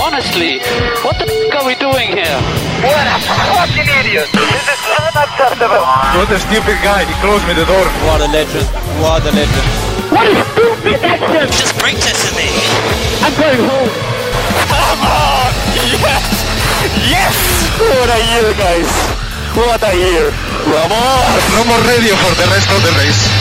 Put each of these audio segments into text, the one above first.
Honestly, what the f are we doing here? What a fucking idiot! This is unacceptable! What a stupid guy, he closed me the door. What a legend, what a legend. What a stupid action! Just break this in me. I'm going home. Come on! Yes! Yes! What a year, guys! What a year! Vamos! No more radio for the rest of the race.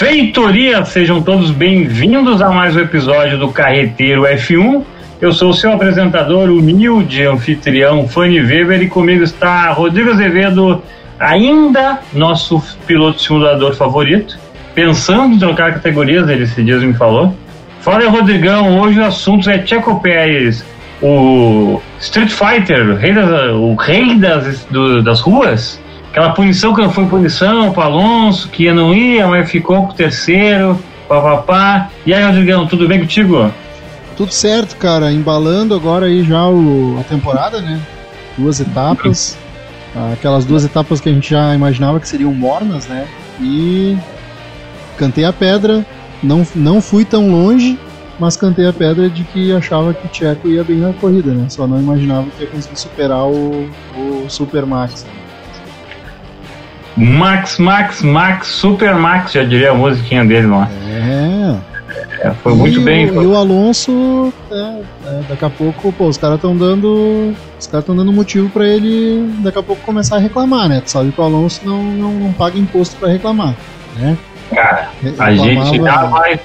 Feitoria, sejam todos bem-vindos a mais um episódio do Carreteiro F1. Eu sou o seu apresentador, humilde anfitrião Fanny Weber, e comigo está Rodrigo Azevedo, ainda nosso piloto simulador favorito, pensando em trocar categorias, ele esses dias me falou. Fala Rodrigão, hoje o assunto é Checo Pérez, o Street Fighter, o rei das, o rei das, do- das ruas. Aquela punição que não foi punição para Alonso, que não ia, mas ficou com o terceiro, papapá. E aí, Rodrigão, tudo bem contigo? Tudo certo, cara. Embalando agora aí já o, a temporada, né? Duas etapas. Aquelas duas etapas que a gente já imaginava que seriam mornas, né? E cantei a pedra. Não, não fui tão longe, mas cantei a pedra de que achava que o Tcheco ia bem na corrida, né? Só não imaginava que ia conseguir superar o, o Super Max. Max, Max, Max, Super Max, já diria a musiquinha dele lá. É. É, foi muito e bem. O, foi- e o Alonso, é, é, daqui a pouco, pô, os caras estão dando. Os caras estão dando motivo pra ele daqui a pouco começar a reclamar, né? Tu sabe que o Alonso não, não, não paga imposto pra reclamar. Né? Cara, a Reclamava- gente já vai.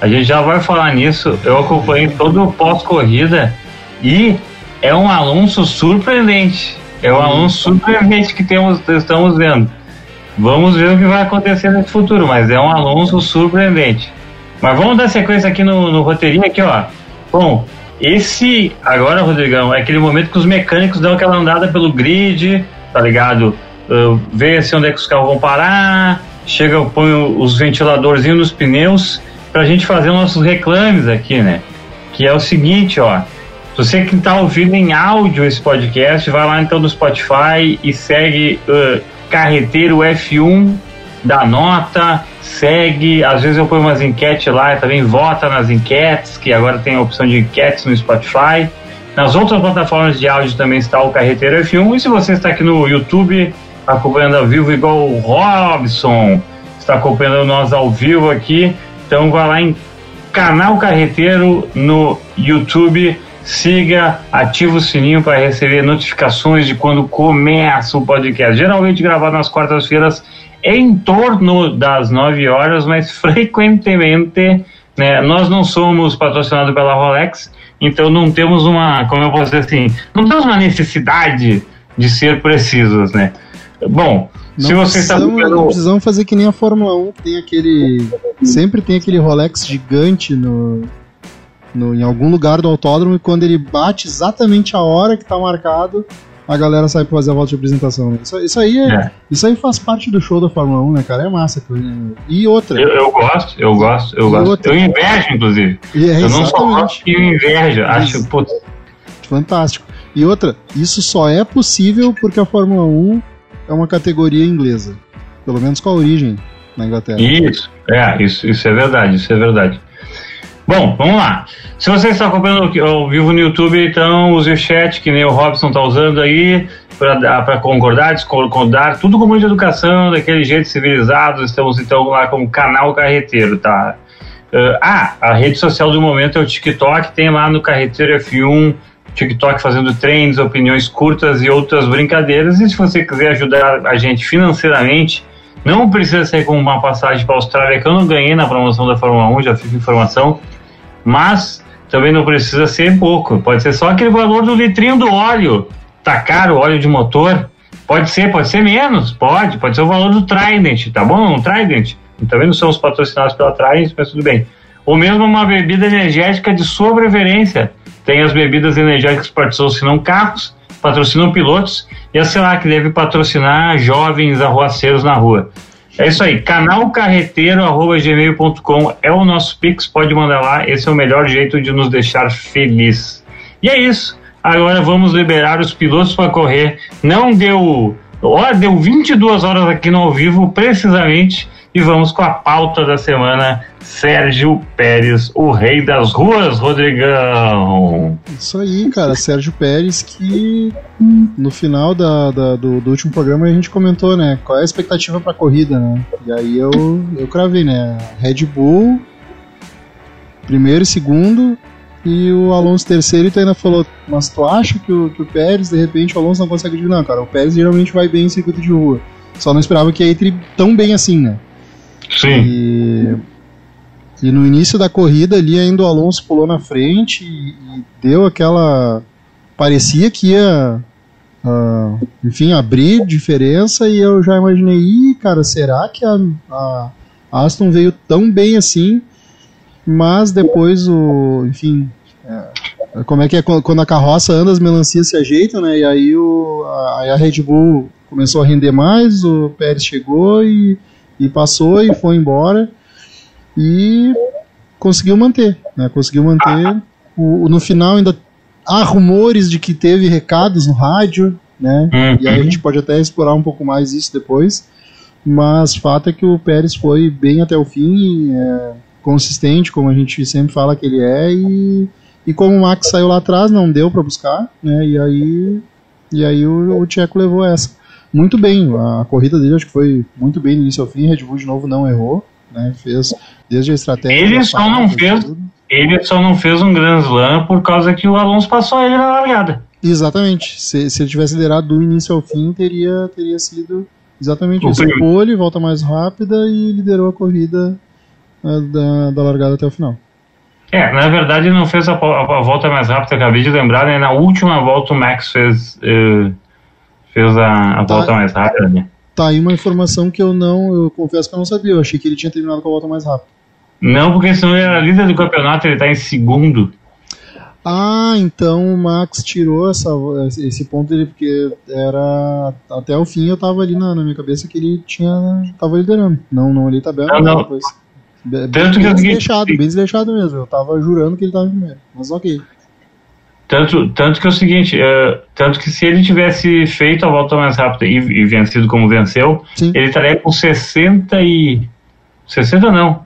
A gente já vai falar nisso. Eu acompanhei todo o pós-corrida e é um Alonso surpreendente. É um Alonso surpreendente que temos, estamos vendo. Vamos ver o que vai acontecer nesse futuro, mas é um Alonso surpreendente. Mas vamos dar sequência aqui no, no roteirinho aqui, ó. Bom, esse agora, Rodrigão, é aquele momento que os mecânicos dão aquela andada pelo grid, tá ligado? Uh, vê assim onde é que os carros vão parar, chega, põe os ventiladorzinhos nos pneus pra gente fazer nossos reclames aqui, né? Que é o seguinte, ó. Você que tá ouvindo em áudio esse podcast, vai lá então no Spotify e segue uh, Carreteiro F1, dá nota, segue. Às vezes eu ponho umas enquetes lá, também vota nas enquetes, que agora tem a opção de enquetes no Spotify. Nas outras plataformas de áudio também está o Carreteiro F1. E se você está aqui no YouTube acompanhando ao vivo, igual o Robson, está acompanhando nós ao vivo aqui, então vai lá em canal Carreteiro no YouTube. Siga, ativa o sininho para receber notificações de quando começa o podcast. Geralmente gravado nas quartas-feiras em torno das 9 horas, mas frequentemente né, nós não somos patrocinados pela Rolex, então não temos uma, como eu posso dizer assim, não temos uma necessidade de ser precisos, né? Bom, Não se você está não precisamos fazer que nem a Fórmula 1, que tem aquele. Sempre tem aquele Rolex gigante no, no, em algum lugar do autódromo e quando ele bate exatamente a hora que tá marcado, a galera sai pra fazer a volta de apresentação. né? Isso, isso aí é, É. isso aí faz parte do show da Fórmula 1, né, cara? É massa. E outra. Eu, eu gosto, eu gosto, eu E gosto. outra? Eu invejo, inclusive. e é eu não só gosto, eu invejo. Acho, putz, Fantástico. E outra, isso só é possível porque a Fórmula 1 é uma categoria inglesa. Pelo menos com a origem na Inglaterra. Isso, é, isso, isso é verdade, isso é verdade. Bom, vamos lá. Se você está acompanhando ao vivo no YouTube, então use o chat, que nem o Robson está usando aí, para concordar, discordar, tudo com muita educação, daquele jeito civilizado. Estamos então lá como canal Carreteiro, tá? Uh, ah, a rede social do momento é o TikTok, tem lá no Carreteiro F1, TikTok fazendo trends, opiniões curtas e outras brincadeiras. E se você quiser ajudar a gente financeiramente, não precisa ser com uma passagem para a Austrália, que eu não ganhei na promoção da Fórmula 1, já fica informação. Mas também não precisa ser pouco, pode ser só aquele valor do litrinho do óleo. Tá caro o óleo de motor? Pode ser, pode ser menos, pode, pode ser o valor do Trident, tá bom? Um Trident. Também não somos patrocinados pela Trident, mas tudo bem. Ou mesmo uma bebida energética de sua preferência. Tem as bebidas energéticas que patrocinam carros, patrocinam pilotos e a sei lá que deve patrocinar jovens arruaceiros na rua. É isso aí, canalcarreteiro.gmail.com é o nosso Pix, pode mandar lá, esse é o melhor jeito de nos deixar feliz. E é isso, agora vamos liberar os pilotos para correr. Não deu. Ó, deu 22 horas aqui no ao vivo, precisamente. E vamos com a pauta da semana: Sérgio Pérez, o rei das ruas, Rodrigão. Isso aí, cara. Sérgio Pérez, que no final da, da- do, do último programa a gente comentou, né? Qual é a expectativa pra corrida, né? E aí eu, eu cravei, né? Red Bull, primeiro e segundo, e o Alonso terceiro, e tu ainda falou, mas tu acha que o, que o Pérez, de repente, o Alonso não consegue dividir? Não, cara, o Pérez geralmente vai bem em circuito de rua. Só não esperava que entre tão bem assim, né? Sim. E, e no início da corrida ali ainda o Alonso pulou na frente e, e deu aquela. Parecia que ia. ah, enfim, abrir diferença e eu já imaginei, Ih, cara, será que a, a Aston veio tão bem assim? Mas depois o. Enfim. é, como é que é quando a carroça anda, as melancias se ajeitam, né? E aí, o, a, a Red Bull começou a render mais, o Pérez chegou e e passou e foi embora e conseguiu manter, né? Conseguiu manter. O, no final ainda há rumores de que teve recados no rádio, né? Uhum. E aí a gente pode até explorar um pouco mais isso depois. Mas fato é que o Pérez foi bem até o fim, é, consistente, como a gente sempre fala que ele é, e, e como o Max saiu lá atrás, não deu para buscar, né? E aí, e aí o, o Tcheco levou essa muito bem. A corrida dele acho que foi muito bem do início ao fim. Red Bull de novo não errou, né? Fez desde a estratégia. Ele só não fez- tudo. Ele só não fez um Grand Slam por causa que o Alonso passou ele na largada. Exatamente. Se, se ele tivesse liderado do início ao fim, teria, teria sido exatamente O isso. Pole, volta mais rápida e liderou a corrida eh, da, da largada até o final. É, na verdade ele não fez a, a- a volta mais rápida, acabei de lembrar, né? Na última volta o Max fez, eh, fez a, a Tá. volta mais rápida, né? Tá aí uma informação que eu não, eu confesso que eu não sabia. Eu achei que ele tinha terminado com a volta mais rápida. Não, porque senão ele era líder do campeonato, ele tá em segundo. Ah, então o Max tirou essa, esse ponto dele, porque era. Até o fim eu tava ali na, na minha cabeça que ele tinha. tava liderando. Não, não olhei tabela, Não, não. depois. Bem, Tanto que bem seguinte- desleixado, bem desleixado mesmo. Eu tava jurando que ele tava em primeiro. Mas ok. Tanto, tanto que é o seguinte, eh, tanto que se ele tivesse feito a volta mais rápida e, e vencido como venceu, Sim. ele estaria com 60 e. 60 não.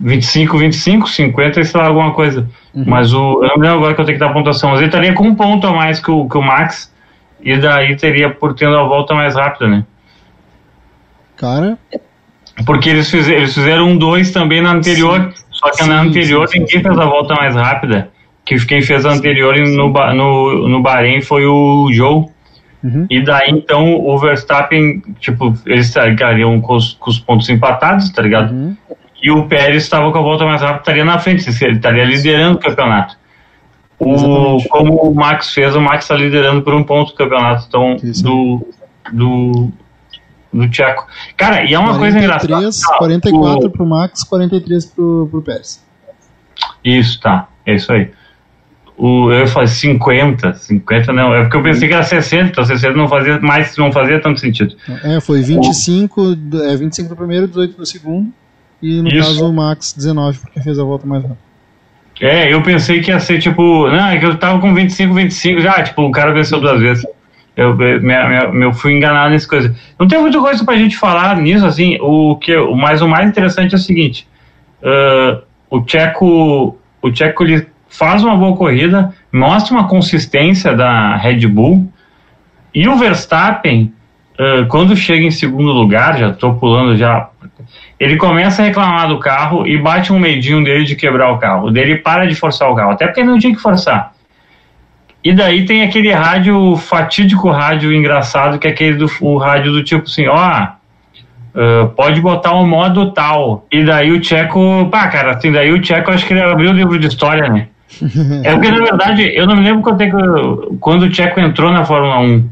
25, 25, 50 e sei lá, alguma coisa. Uhum. Mas o. Eu não lembro agora que eu tenho que dar a pontuação, mas ele estaria com um ponto a mais que o, que o Max. E daí teria por tendo a volta mais rápida, né? Cara, Porque eles, fize- eles fizeram um 2 também na anterior, só que na Sim, anterior sim, sim, ninguém sim. fez a volta mais rápida. Que quem fez a anterior no, no, no Bahrein foi o Joe. Uhum. E daí então o Verstappen, tipo, eles estariam com os, com os pontos empatados, tá ligado? Uhum. E o Pérez estava com a volta mais rápida, estaria na frente, ele estaria liderando o campeonato. O, Exatamente. como o Max fez, o Max está liderando por um ponto o campeonato então, do, do, do Tcheco. Cara, e é uma coisa engraçada. 43, Ah, 44 o- pro Max, 43 pro, pro Pérez. Isso, tá. É isso aí. O, eu falei 50, 50 não. É porque eu pensei que era 60, então 60 não fazia mais, não fazia tanto sentido. É, foi 25, do- é, 25 pro primeiro, 18 pro segundo. E no Isso. caso o Max, 19, porque fez a volta mais rápida. É, eu pensei que ia ser tipo. Não, é que eu tava com 25, 25 já, tipo, o cara venceu duas vezes. Eu, minha- minha- eu fui enganado nessa coisa. Não tem muita coisa pra gente falar nisso, assim. O que, mas o mais interessante é o seguinte: ah, o Tcheco, o Tcheco ele faz uma boa corrida, mostra uma consistência da Red Bull, e o Verstappen, ah, quando chega em segundo lugar, já tô pulando já. Ele começa a reclamar do carro e bate um medinho dele de quebrar o carro. Dele para de forçar o carro, até porque não tinha que forçar. E daí tem aquele rádio, fatídico rádio engraçado, que é aquele do o rádio do tipo assim, ó, ah, pode botar o modo tal. E daí o Tcheco, pá, cara, assim, daí o Tcheco acho que ele abriu o livro de história, né? É porque, na verdade, eu não me lembro quando, é que, quando o Tcheco entrou na Fórmula 1.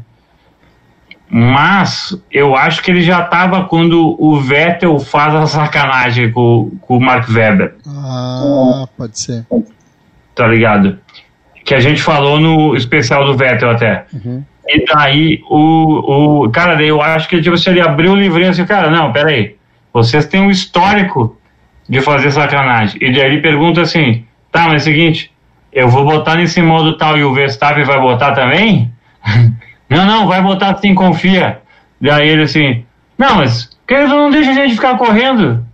Mas eu acho que ele já estava quando o Vettel faz a sacanagem com, com o Mark Webber, Ah, pode ser. tá ligado? Que a gente falou no especial do Vettel até. Uhum. E daí o, o. Cara, daí eu acho que tipo, se ele abriu o livrinho assim, cara, não, peraí. Vocês têm um histórico de fazer sacanagem. E daí ele pergunta assim, tá, mas é o seguinte, eu vou botar nesse modo tal e o Verstappen vai botar também? não, não, vai botar sim, confia. Daí ele assim, não, mas que eles não deixa a gente ficar correndo.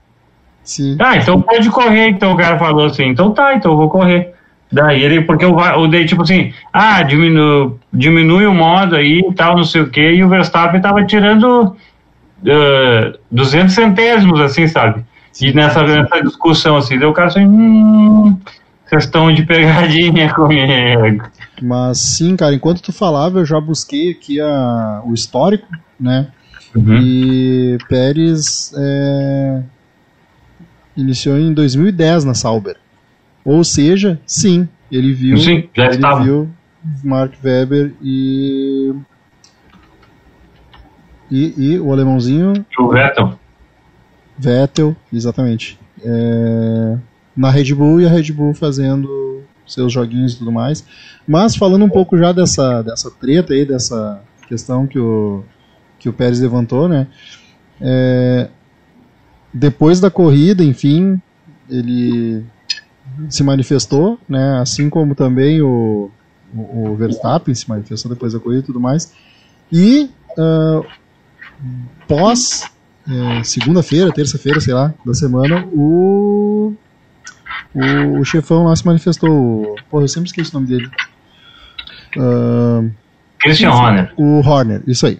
Sim. Ah, então pode correr, então o cara falou assim, então tá, então eu vou correr. Daí ele, porque o, o daí, tipo assim, ah, diminu, diminui o modo aí e tal, não sei o que, e o Verstappen tava tirando uh, 200 centésimos, assim, sabe? E nessa, nessa discussão, assim, daí o cara assim, hum, questão de pegadinha comigo. Mas sim, cara, enquanto tu falava, eu já busquei aqui a, o histórico, né? Uhum. E Pérez é, iniciou em 2010 na Sauber. Ou seja, sim, ele viu, Sim, já ele estava. viu Mark Webber e, e e o alemãozinho E o Vettel. Vettel, exatamente. É, na Red Bull e a Red Bull fazendo seus joguinhos e tudo mais. Mas falando um pouco já dessa, dessa treta aí, dessa questão que o, que o Pérez levantou, né? É, depois da corrida, enfim, ele se manifestou, né? Assim como também o, o, o Verstappen se manifestou depois da corrida e tudo mais. E ah, pós é, segunda-feira, terça-feira, sei lá, da semana, o, o, o chefão lá se manifestou. Porra, eu sempre esqueço o nome dele. Ah, Christian Horner. o Horner, isso aí.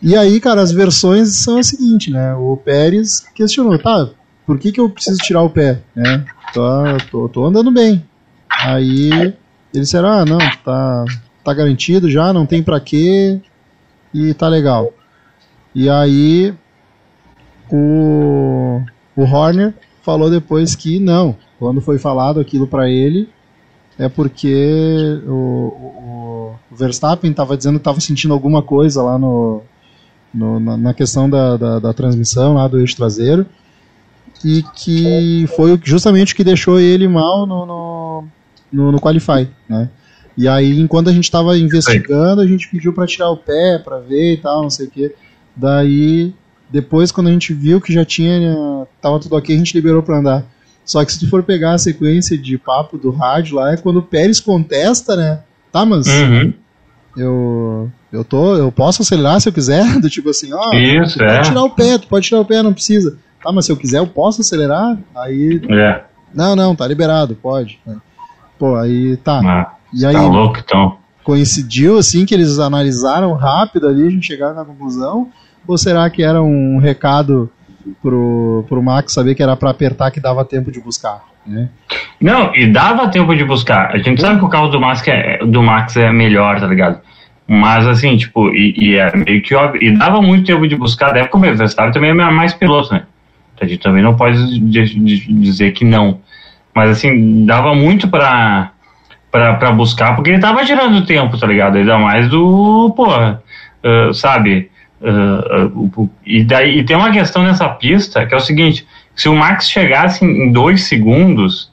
E aí, cara, as versões são a seguinte, né? O Pérez questionou, tá, por que, que eu preciso tirar o pé? Né? Tô, tô, tô andando bem. Aí ele disseram, ah, não, tá, tá garantido já, não tem pra quê, e tá legal. E aí o, o Horner falou depois que não, quando foi falado aquilo pra ele, é porque o, o, Verstappen estava dizendo que estava sentindo alguma coisa lá no, no- na, na questão da, da, da transmissão lá do eixo traseiro e que foi justamente o que deixou ele mal no, no, no, no Qualify, né? E aí, enquanto a gente estava investigando, a gente pediu para tirar o pé, para ver e tal, não sei o que. Daí, depois, quando a gente viu que já tinha, tava tudo ok, a gente liberou para andar. Só que se tu for pegar a sequência de papo do rádio lá, é quando o Pérez contesta, né? Tá, mas Uhum. eu eu tô, eu posso acelerar se eu quiser, do tipo assim, ó, Isso, tu é. pode tirar o pé, tu pode tirar o pé, não precisa. Tá, mas se eu quiser, eu posso acelerar? Aí, É. não, não, tá liberado, pode. Pô, aí tá. Ah, E aí tá louco, então. coincidiu assim que eles analisaram rápido ali, a gente chegaram na conclusão? Ou será que era um recado pro, pro Max saber que era pra apertar que dava tempo de buscar, né? Não, e dava tempo de buscar. A gente sabe que o carro do Max é, do Max é melhor, tá ligado? Mas assim, tipo, e, e é meio que óbvio. E dava muito tempo de buscar, deve comer. O Verstappen também é mais piloto, né? A gente também não pode de- de- dizer que não. Mas assim, dava muito pra, pra, pra buscar, porque ele tava tirando tempo, tá ligado? Ainda mais do, porra, ah, sabe? O- o- e, daí, e tem uma questão nessa pista que é o seguinte: se o Max chegasse em dois segundos,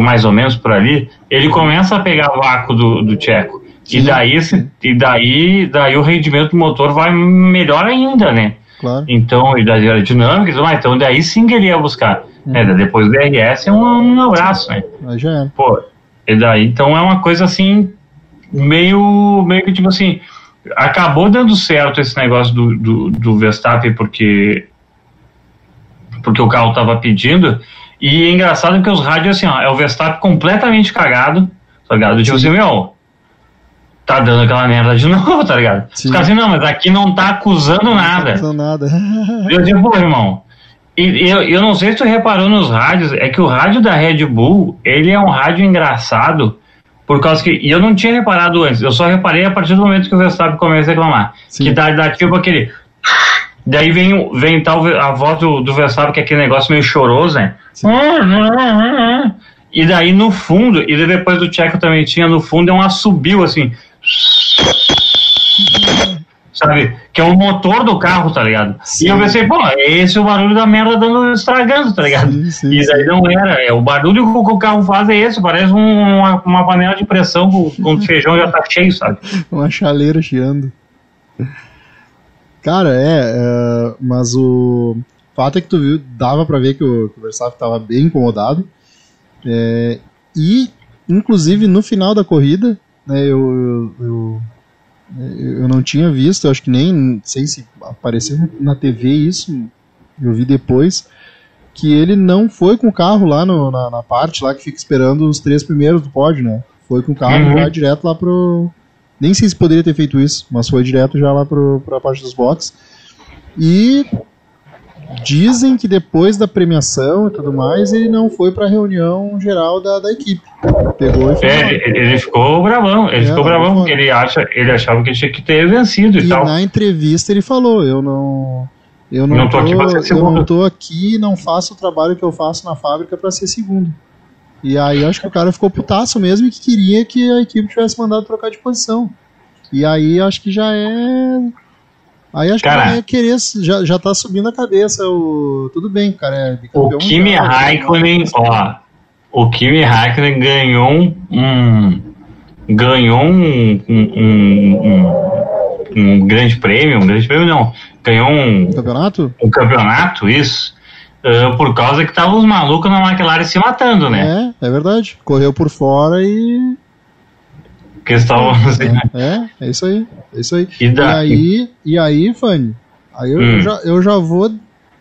mais ou menos por ali, ele começa a pegar vácuo do, do Tcheco. E daí, e daí, daí o rendimento do motor vai melhor ainda, né? Claro. Então, e da aerodinâmica e tudo mais. Então, daí sim que ele ia buscar. Uhum. É, depois do DRS é um, um abraço, né? Aí já era. Pô, e daí, então é uma coisa assim, meio, meio que tipo assim, acabou dando certo esse negócio do, do, do Verstappen porque, porque o carro tava pedindo. E é engraçado que os rádios, assim, ó, é o Verstappen completamente cagado, tá ligado? Tipo assim, meu, tá dando aquela merda de novo, tá ligado? Os caras assim, não, mas aqui não tá acusando nada. Não nada. Eu digo, pô, irmão. E eu, eu não sei se tu reparou nos rádios, é que o rádio da Red Bull, ele é um rádio engraçado, por causa que. E eu não tinha reparado antes, eu só reparei a partir do momento que o Verstappen começa a reclamar. Sim. Que dá, dá tipo aquele. Daí vem, vem tal a voz do, do Verstappen, que é aquele negócio meio choroso, né? E daí no fundo, e depois do Checo também tinha no fundo, é um assobio assim. Sabe? Que é o motor do carro, tá ligado? Sim. E eu pensei, pô, esse é o barulho da merda dando, estragando, tá ligado? Sim, sim, e daí não era, é o barulho que o carro faz é esse, parece um- uma, uma panela de pressão com, com o feijão já tá cheio, sabe? Uma chaleira chiando. Cara, é, é, mas o fato é que tu viu, dava pra ver que o, que o Verstappen tava bem incomodado. É, e inclusive no final da corrida, né, eu, eu, eu, eu não tinha visto, eu acho que nem sei se apareceu na TV isso, eu vi depois, que ele não foi com o carro lá no, na, na parte lá que fica esperando os três primeiros do pódio, né? Foi com o carro Uhum. já direto lá pro. Nem sei se poderia ter feito isso, mas foi direto já lá pro, pra parte dos boxes. E dizem que depois da premiação e tudo mais, ele não foi pra reunião geral da, da equipe. Pegou e foi. É, ele, ele ficou bravão, ele É, ficou bravão porque ele, acha, ele achava que tinha que ter vencido e, E tal. na entrevista ele falou, eu não. Eu não, Não tô aqui pra ser eu segundo. não tô aqui e não faço o trabalho que eu faço na fábrica pra ser segundo. E aí acho que o cara ficou putaço mesmo e que queria que a equipe tivesse mandado trocar de posição. E aí acho que já é. Aí acho Cara. que é querer. Já, já tá subindo a cabeça. O... Tudo bem, cara. É O Kimi mundial, Raikkonen, ó, o Kimi Raikkonen ganhou um, ganhou um, um, um- um- grande prêmio, um grande prêmio não, ganhou um, Campeonato? um campeonato, isso, ah, por causa que estavam os malucos na McLaren se matando, né? É, é verdade. Correu por fora e. Que eles estavam assim, É, é isso aí. É isso aí. E E aí, e aí, Fanny, aí eu, Hum. já, eu já vou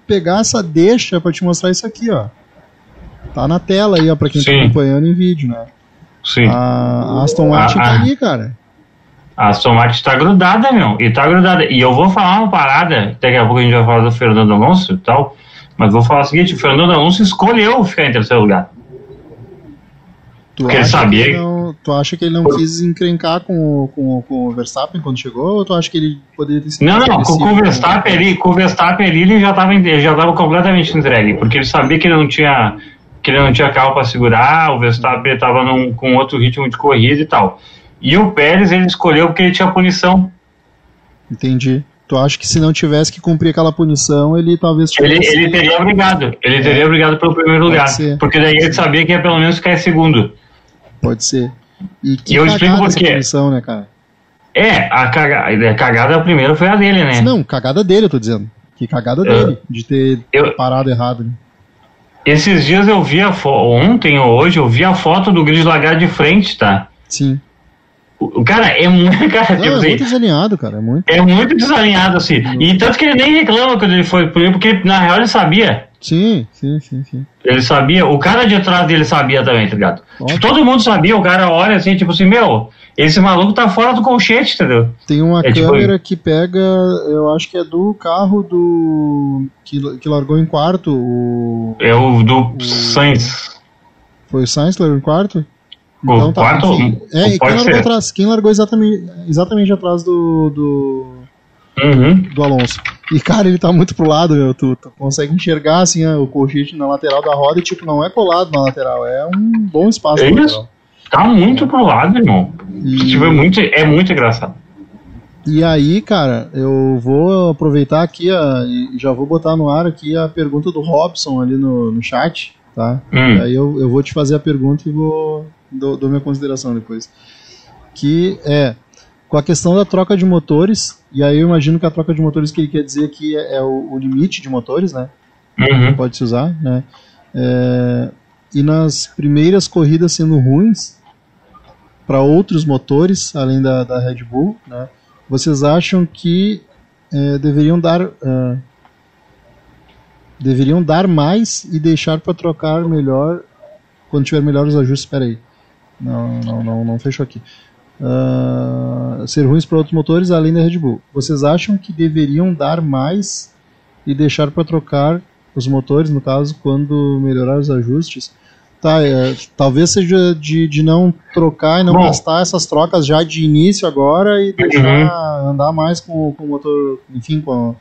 pegar essa deixa pra te mostrar isso aqui, ó. Tá na tela aí, ó, pra quem tá Sim. acompanhando em vídeo, né? sim. A Aston Martin Ah, tá ali, cara. A Aston Martin tá grudada, meu. E tá grudada. E eu vou falar uma parada. Daqui a pouco a gente vai falar do Fernando Alonso e tal. Mas vou falar o seguinte: o Fernando Alonso escolheu ficar em terceiro lugar. Tu Porque ele sabia que- não, tu acha que ele não quis encrencar com, o- com, o- com o Verstappen quando chegou? Ou tu acha que ele poderia ter sido Não, não, com, com o? Verstappen ali, com o Verstappen ali, ele já estava ele já tava completamente entregue, porque ele sabia que ele não tinha que ele não tinha carro para segurar, o Verstappen estava com outro ritmo de corrida e tal. E o Pérez ele escolheu porque ele tinha punição. Entendi. Tu acha que se não tivesse que cumprir aquela punição, ele talvez Ele, tivesse... ele teria obrigado, ele teria obrigado pelo primeiro Pode lugar, ser. porque daí ele sabia que ia pelo menos ficar em segundo. Pode ser. E que E eu explico por quê. punição, né, cara? É, a cagada, a cagada primeiro foi a dele, né? Não, cagada dele, eu tô dizendo. Que cagada dele, de ter Eu- parado errado. Né? Esses dias eu vi a foto, ontem ou hoje, eu vi a foto do grid largado de frente, tá? Sim. O cara é muito. Cara, Não, tipo é assim, muito desalinhado, cara. É muito. É muito desalinhado, assim. E tanto que ele nem reclama quando ele foi por ele, porque na real ele sabia. Sim, sim, sim, sim. Ele sabia. O cara de trás dele sabia também, tá ligado? Tipo, todo mundo sabia, o cara olha assim, tipo assim, meu, esse maluco tá fora do colchete, entendeu? Tem uma É tipo- câmera que pega, eu acho que é do carro do. que, que largou em quarto. O, É o do Sainz. foi o Sainz que largou em quarto? O quarto- enfim. É, e quem largou ser. atrás? Quem largou exatamente, exatamente atrás do, do, Uhum. do Alonso. E, cara, ele tá muito pro lado, meu. Tu, tu consegue enxergar, assim, ó, o colchete na lateral da roda e, tipo, não é colado na lateral. É um bom espaço É isso. Tá muito pro lado, irmão. E- Tipo, é, muito, é muito engraçado. E aí, cara, eu vou aproveitar aqui ó, e já vou botar no ar aqui a pergunta do Robson ali no, no chat, tá? Hum. Aí eu, eu vou te fazer a pergunta e vou dou, dou minha consideração depois. Que é com a questão da troca de motores, e aí eu imagino que a troca de motores que ele quer dizer aqui é, é o, o limite de motores, né? Uhum. pode se usar, né? É, e nas primeiras corridas sendo ruins para outros motores além da, da Red Bull, né? Vocês acham que é, deveriam dar é, deveriam dar mais e deixar para trocar melhor quando tiver melhores ajustes? Espera aí, não, não, não, não fechou aqui. Ah, ser ruins para outros motores além da Red Bull. Vocês acham que deveriam dar mais e deixar para trocar os motores, no caso, quando melhorar os ajustes? Tá, é, talvez seja de, de não trocar e não Bom. gastar essas trocas já de início agora e deixar andar mais com, com o motor, enfim, com,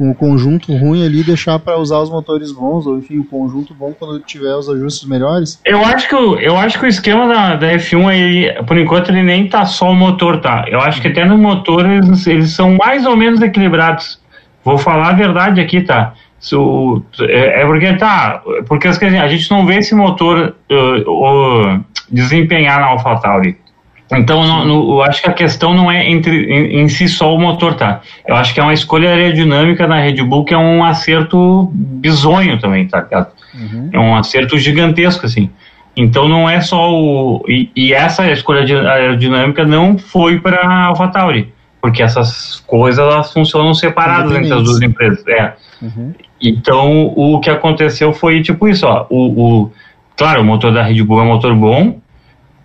com o conjunto ruim ali, deixar para usar os motores bons, ou enfim, o conjunto bom quando tiver os ajustes melhores. Eu acho que o, eu acho que o esquema da, da F1, ele, por enquanto, ele nem tá só o motor, tá? Eu acho que até no motor eles, eles são mais ou menos equilibrados. Vou falar a verdade aqui, tá? Se o- é, é porque tá. Porque a gente não vê esse motor uh, uh, desempenhar na AlphaTauri. Então, não- eu acho que a questão não é entre, em, em si só o motor, tá? Eu acho que é uma escolha aerodinâmica na Red Bull que é um acerto bizonho também, tá ligado? É um acerto gigantesco, assim. Então não é só o. E, e essa escolha aerodinâmica não foi para a AlphaTauri, porque essas coisas elas funcionam separadas entre as duas empresas. É. Uhum. Então o que aconteceu foi tipo isso, ó. O, o, claro, o motor da Red Bull é um motor bom,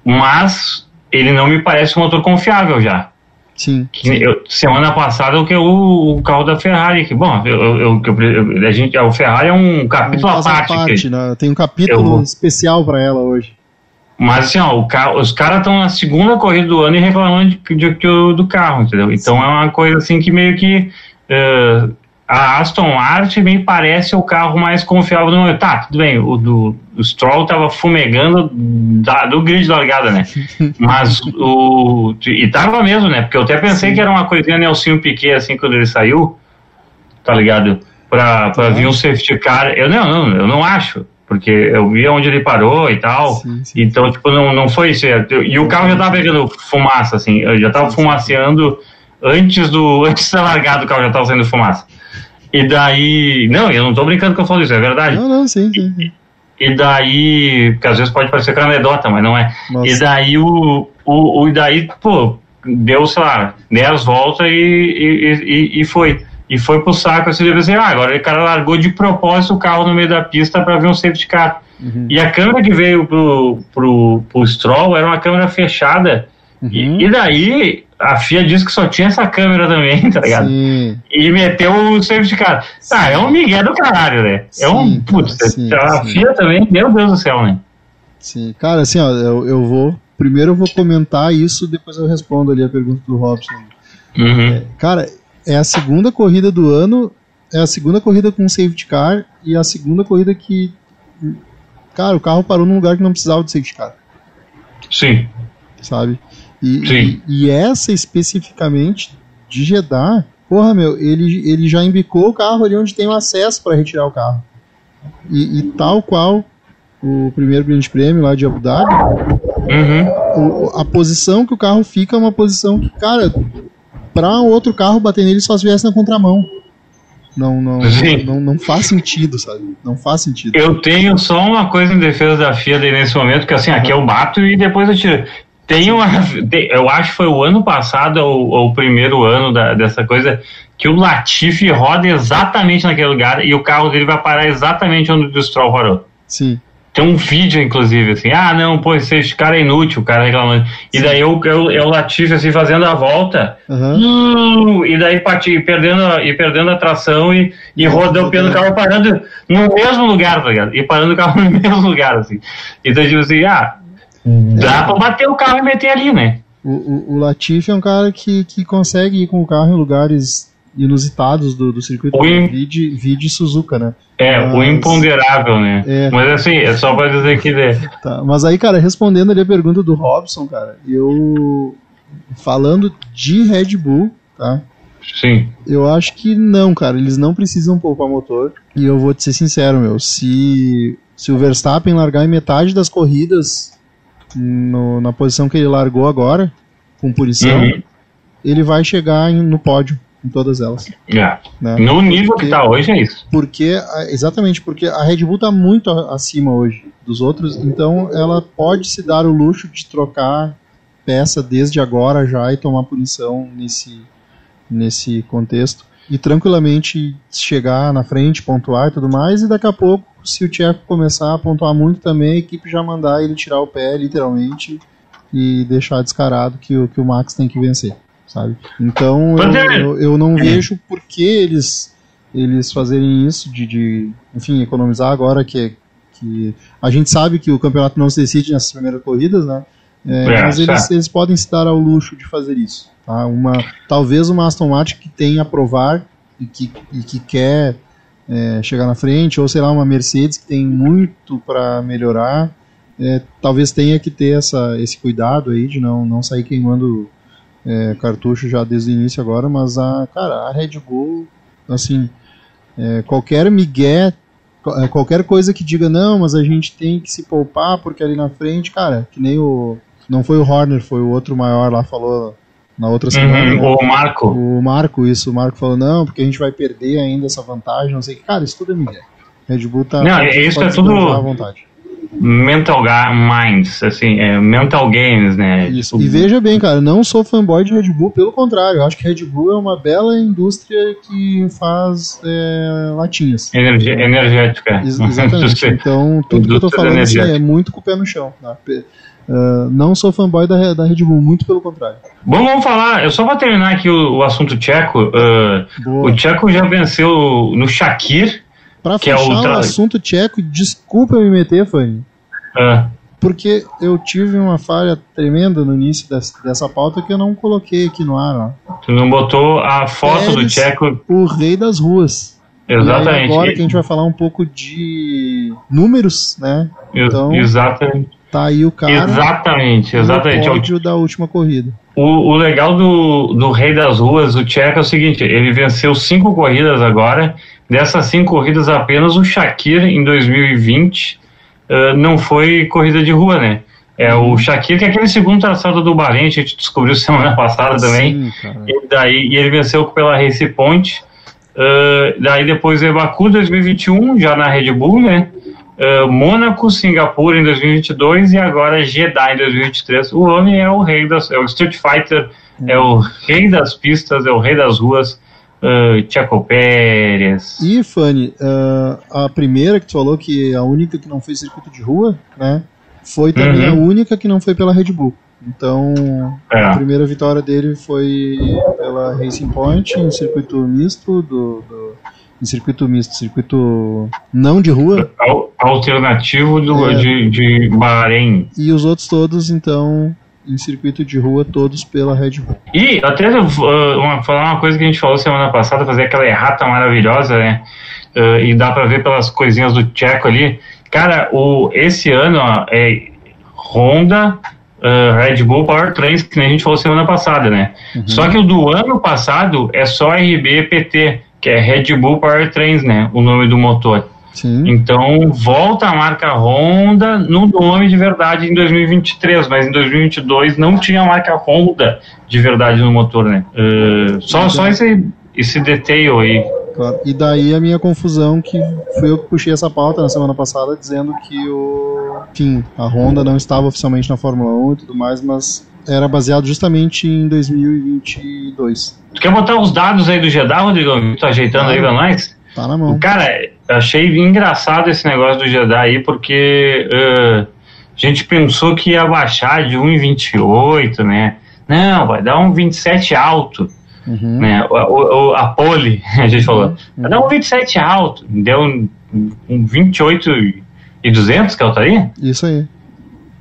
mas ele não me parece um motor confiável já. Sim. Que eu- semana passada o que o, o carro da Ferrari, que bom, eu, eu, eu- a gente, o Ferrari é um capítulo à parte, parte, né? Tem um capítulo especial pra ela hoje. mas assim, ó, o carro, os caras estão na segunda corrida do ano e reclamando de, de- de- do carro, entendeu? Então é uma coisa assim que meio que eh, a Aston Martin me parece o carro mais confiável do momento. Tá, tudo bem, o do o Stroll tava fumegando da- do grid de largada, né? Mas o. E tava mesmo, né? Porque eu até pensei que era uma coisinha Nelsinho Piquet, assim, quando ele saiu, tá ligado? Pra, pra vir um safety car. Eu não, não, eu não acho. Porque eu vi onde ele parou e tal. Sim, sim. Então, tipo, não, não foi isso. E o carro já tava pegando fumaça, assim. Eu já tava fumaceando antes do. Antes da largada, o carro já tava saindo fumaça. E daí. Não, eu não tô brincando que eu falo isso, é verdade. Não, não, sim, sim. sim. E daí, porque às vezes pode parecer que é anedota, mas não é. Nossa. E daí o, o, o e daí, pô, deu, sei lá, 10 voltas e, e, e, e foi. E foi pro saco assim, deve dizer, ah, agora o cara largou de propósito o carro no meio da pista para ver um safety car. Uhum. E a câmera que veio pro, pro, pro Stroll era uma câmera fechada. Uhum. E, e daí a FIA disse que só tinha essa câmera também, tá ligado? Sim. E meteu o safety car. Ah, é um migué do caralho, né? É um. Sim, Putz, cara, sim, a. FIA também, meu Deus do céu, né? Sim, cara, assim, ó, eu, eu vou. Primeiro eu vou comentar isso, depois eu respondo ali a pergunta do Robson. Uhum. Cara, é a segunda corrida do ano, é a segunda corrida com safety car e a segunda corrida que. Cara, o carro parou num lugar que não precisava de safety car, Sim. sabe? E, Sim. e, e essa especificamente de Jeddah, porra, meu, ele, ele já embicou o carro ali onde tem o acesso para retirar o carro. E, e tal qual o primeiro grande prêmio lá de Abu Dhabi, Uhum. o- a posição que o carro fica é uma posição que, cara, para outro carro bater nele só se viesse na contramão. Não, não, não, não faz sentido, sabe? Não faz sentido. Eu tenho só uma coisa em defesa da FIA nesse momento, que assim, aqui eu bato e depois eu tiro. Tem uma. tem- eu acho que foi o ano passado ou, ou o primeiro ano da- dessa coisa que o Latifi roda exatamente naquele lugar e o carro dele vai parar exatamente onde o Stroll parou. Sim. Tem um vídeo, inclusive, assim, ah, não, pô, esse cara é inútil, o cara reclamando. E daí eu, eu, eu Latifi, assim, fazendo a volta, Aham. Uh, e daí pati, e perdendo, a- e perdendo a tração e, e rodando o carro parando no mesmo lugar, tá ligado? E parando o carro no mesmo lugar, assim. Então, tipo assim, ah, dá pra bater o carro e meter ali, né? O, o, o Latifi é um cara que, que consegue ir com o carro em lugares inusitados do, do circuito. O im- Vide, vide Suzuka, né? É, o Mas- imponderável, né? É. Mas assim, é só pra dizer que. né, Tá, mas aí, cara, respondendo ali a pergunta do Robson, cara, eu. Falando de Red Bull, tá? Sim. Eu acho que não, cara. Eles não precisam poupar motor. E eu vou te ser sincero, meu. Se, se o Verstappen largar em metade das corridas no- na posição que ele largou agora, com punição, Uhum. ele vai chegar em- no pódio em todas elas. É. Né? No nível que tá hoje é isso. Porque, exatamente, porque a Red Bull tá muito acima hoje dos outros, então ela pode se dar o luxo de trocar peça desde agora já e tomar punição nesse, nesse contexto. E tranquilamente chegar na frente, pontuar e tudo mais, e daqui a pouco, se o Tcheco começar a pontuar muito também, a equipe já mandar ele tirar o pé, literalmente, e deixar descarado que, o- que o Max tem que vencer, sabe? Então eu, é- eu, eu não vejo por que eles eles fazerem isso, de, de enfim, economizar agora que, que a gente sabe que o campeonato não se decide nessas primeiras corridas, né? É, É, mas eles, eles podem se dar ao luxo de fazer isso. Tá? Uma, talvez uma Aston Martin que tem a provar e que, e que quer é, chegar na frente, ou sei lá, uma Mercedes que tem muito para melhorar, é, talvez tenha que ter essa, esse cuidado aí de não, não sair queimando é, cartucho já desde o início agora, mas a, cara, a Red Bull, assim, é, qualquer migué, é, qualquer coisa que diga, não, mas a gente tem que se poupar porque ali na frente, cara, que nem o, não foi o Horner, foi o outro maior lá, falou na outra semana, Uhum. né? O Marco. O Marco, isso, o Marco falou, não, porque a gente vai perder ainda essa vantagem, não sei o que. Cara, isso tudo é migué. Red Bull tá. Não, isso é tudo- à vontade. mental minds, assim, é, mental games, né? Isso. E veja bem, cara, não sou fanboy de Red Bull, pelo contrário, eu acho que Red Bull é uma bela indústria que faz é, latinhas. Energia, energética. Ex exatamente. então, tudo que eu tô falando assim, é muito com o pé no chão. Tá? Uh, não sou fanboy da, da Red Bull, muito pelo contrário. Bom, vamos falar, eu só vou terminar aqui o, o assunto tcheco. Uh, o tcheco já venceu no Shakir. Pra que fechar é o, tra... o assunto tcheco, desculpa me meter, Fanny. Uh. Porque eu tive uma falha tremenda no início dessa, dessa pauta que eu não coloquei aqui no ar. Ó. Tu não botou a foto Pérez, do tcheco? O rei das ruas. Exatamente. E agora que a gente vai falar um pouco de números, né? Então, Exatamente. Tá aí o cara. Exatamente, exatamente. O pódio da última corrida. O, o legal do, do Rei das Ruas, o Tcheco, é o seguinte: ele venceu cinco corridas agora. Dessas cinco corridas, apenas o Shakir em 2020 uh, não foi corrida de rua, né? É o uhum. Shakir, que é aquele segundo traçado do Bahrein, a gente descobriu semana passada também. Sim, e, daí, e ele venceu pela Race Point. Uh, daí depois é Baku 2021, já na Red Bull, né? Uh, Mônaco, Singapura em 2022 e agora Jeddah em 2023. O homem é o rei das, é o Street Fighter, hum. é o rei das pistas, é o rei das ruas. Uh, Tcheco Pérez. E Fanny, uh, a primeira que tu falou que é a única que não fez circuito de rua, né? Foi também uhum. a única que não foi pela Red Bull. Então, é. a primeira vitória dele foi pela Racing Point em circuito misto do, do em circuito misto, circuito não de rua. Alternativo do, é, de, de Bahrein. E os outros todos, então, em circuito de rua, todos pela Red Bull. E até uh, uma, falar uma coisa que a gente falou semana passada, fazer aquela errata maravilhosa, né? Uh, e dá para ver pelas coisinhas do Tcheco ali. Cara, o, esse ano ó, é Honda, uh, Red Bull Powertrains, que nem a gente falou semana passada, né? Uhum. Só que o do ano passado é só RBPT que é Red Bull Powertrains, né? O nome do motor. Sim. Então volta a marca Honda no nome de verdade em 2023, mas em 2022 não tinha a marca Honda de verdade no motor, né? Uh, só, só esse, esse detail aí. Claro. E daí a minha confusão que foi eu que puxei essa pauta na semana passada dizendo que o enfim, a Honda não estava oficialmente na Fórmula 1 e tudo mais, mas era baseado justamente em 2022. Tu quer botar os dados aí do Jeddah, Rodrigo? Tá ajeitando aí pra nós? Tá na mão. Cara, achei engraçado esse negócio do Jeddah aí, porque uh, a gente pensou que ia baixar de 1,28, né? Não, vai dar um 27 alto. Uhum. Né? O, o, a pole, a gente falou, uhum. vai dar um 27 alto. Deu um, um 28 e 200 que é o tá aí? Isso aí.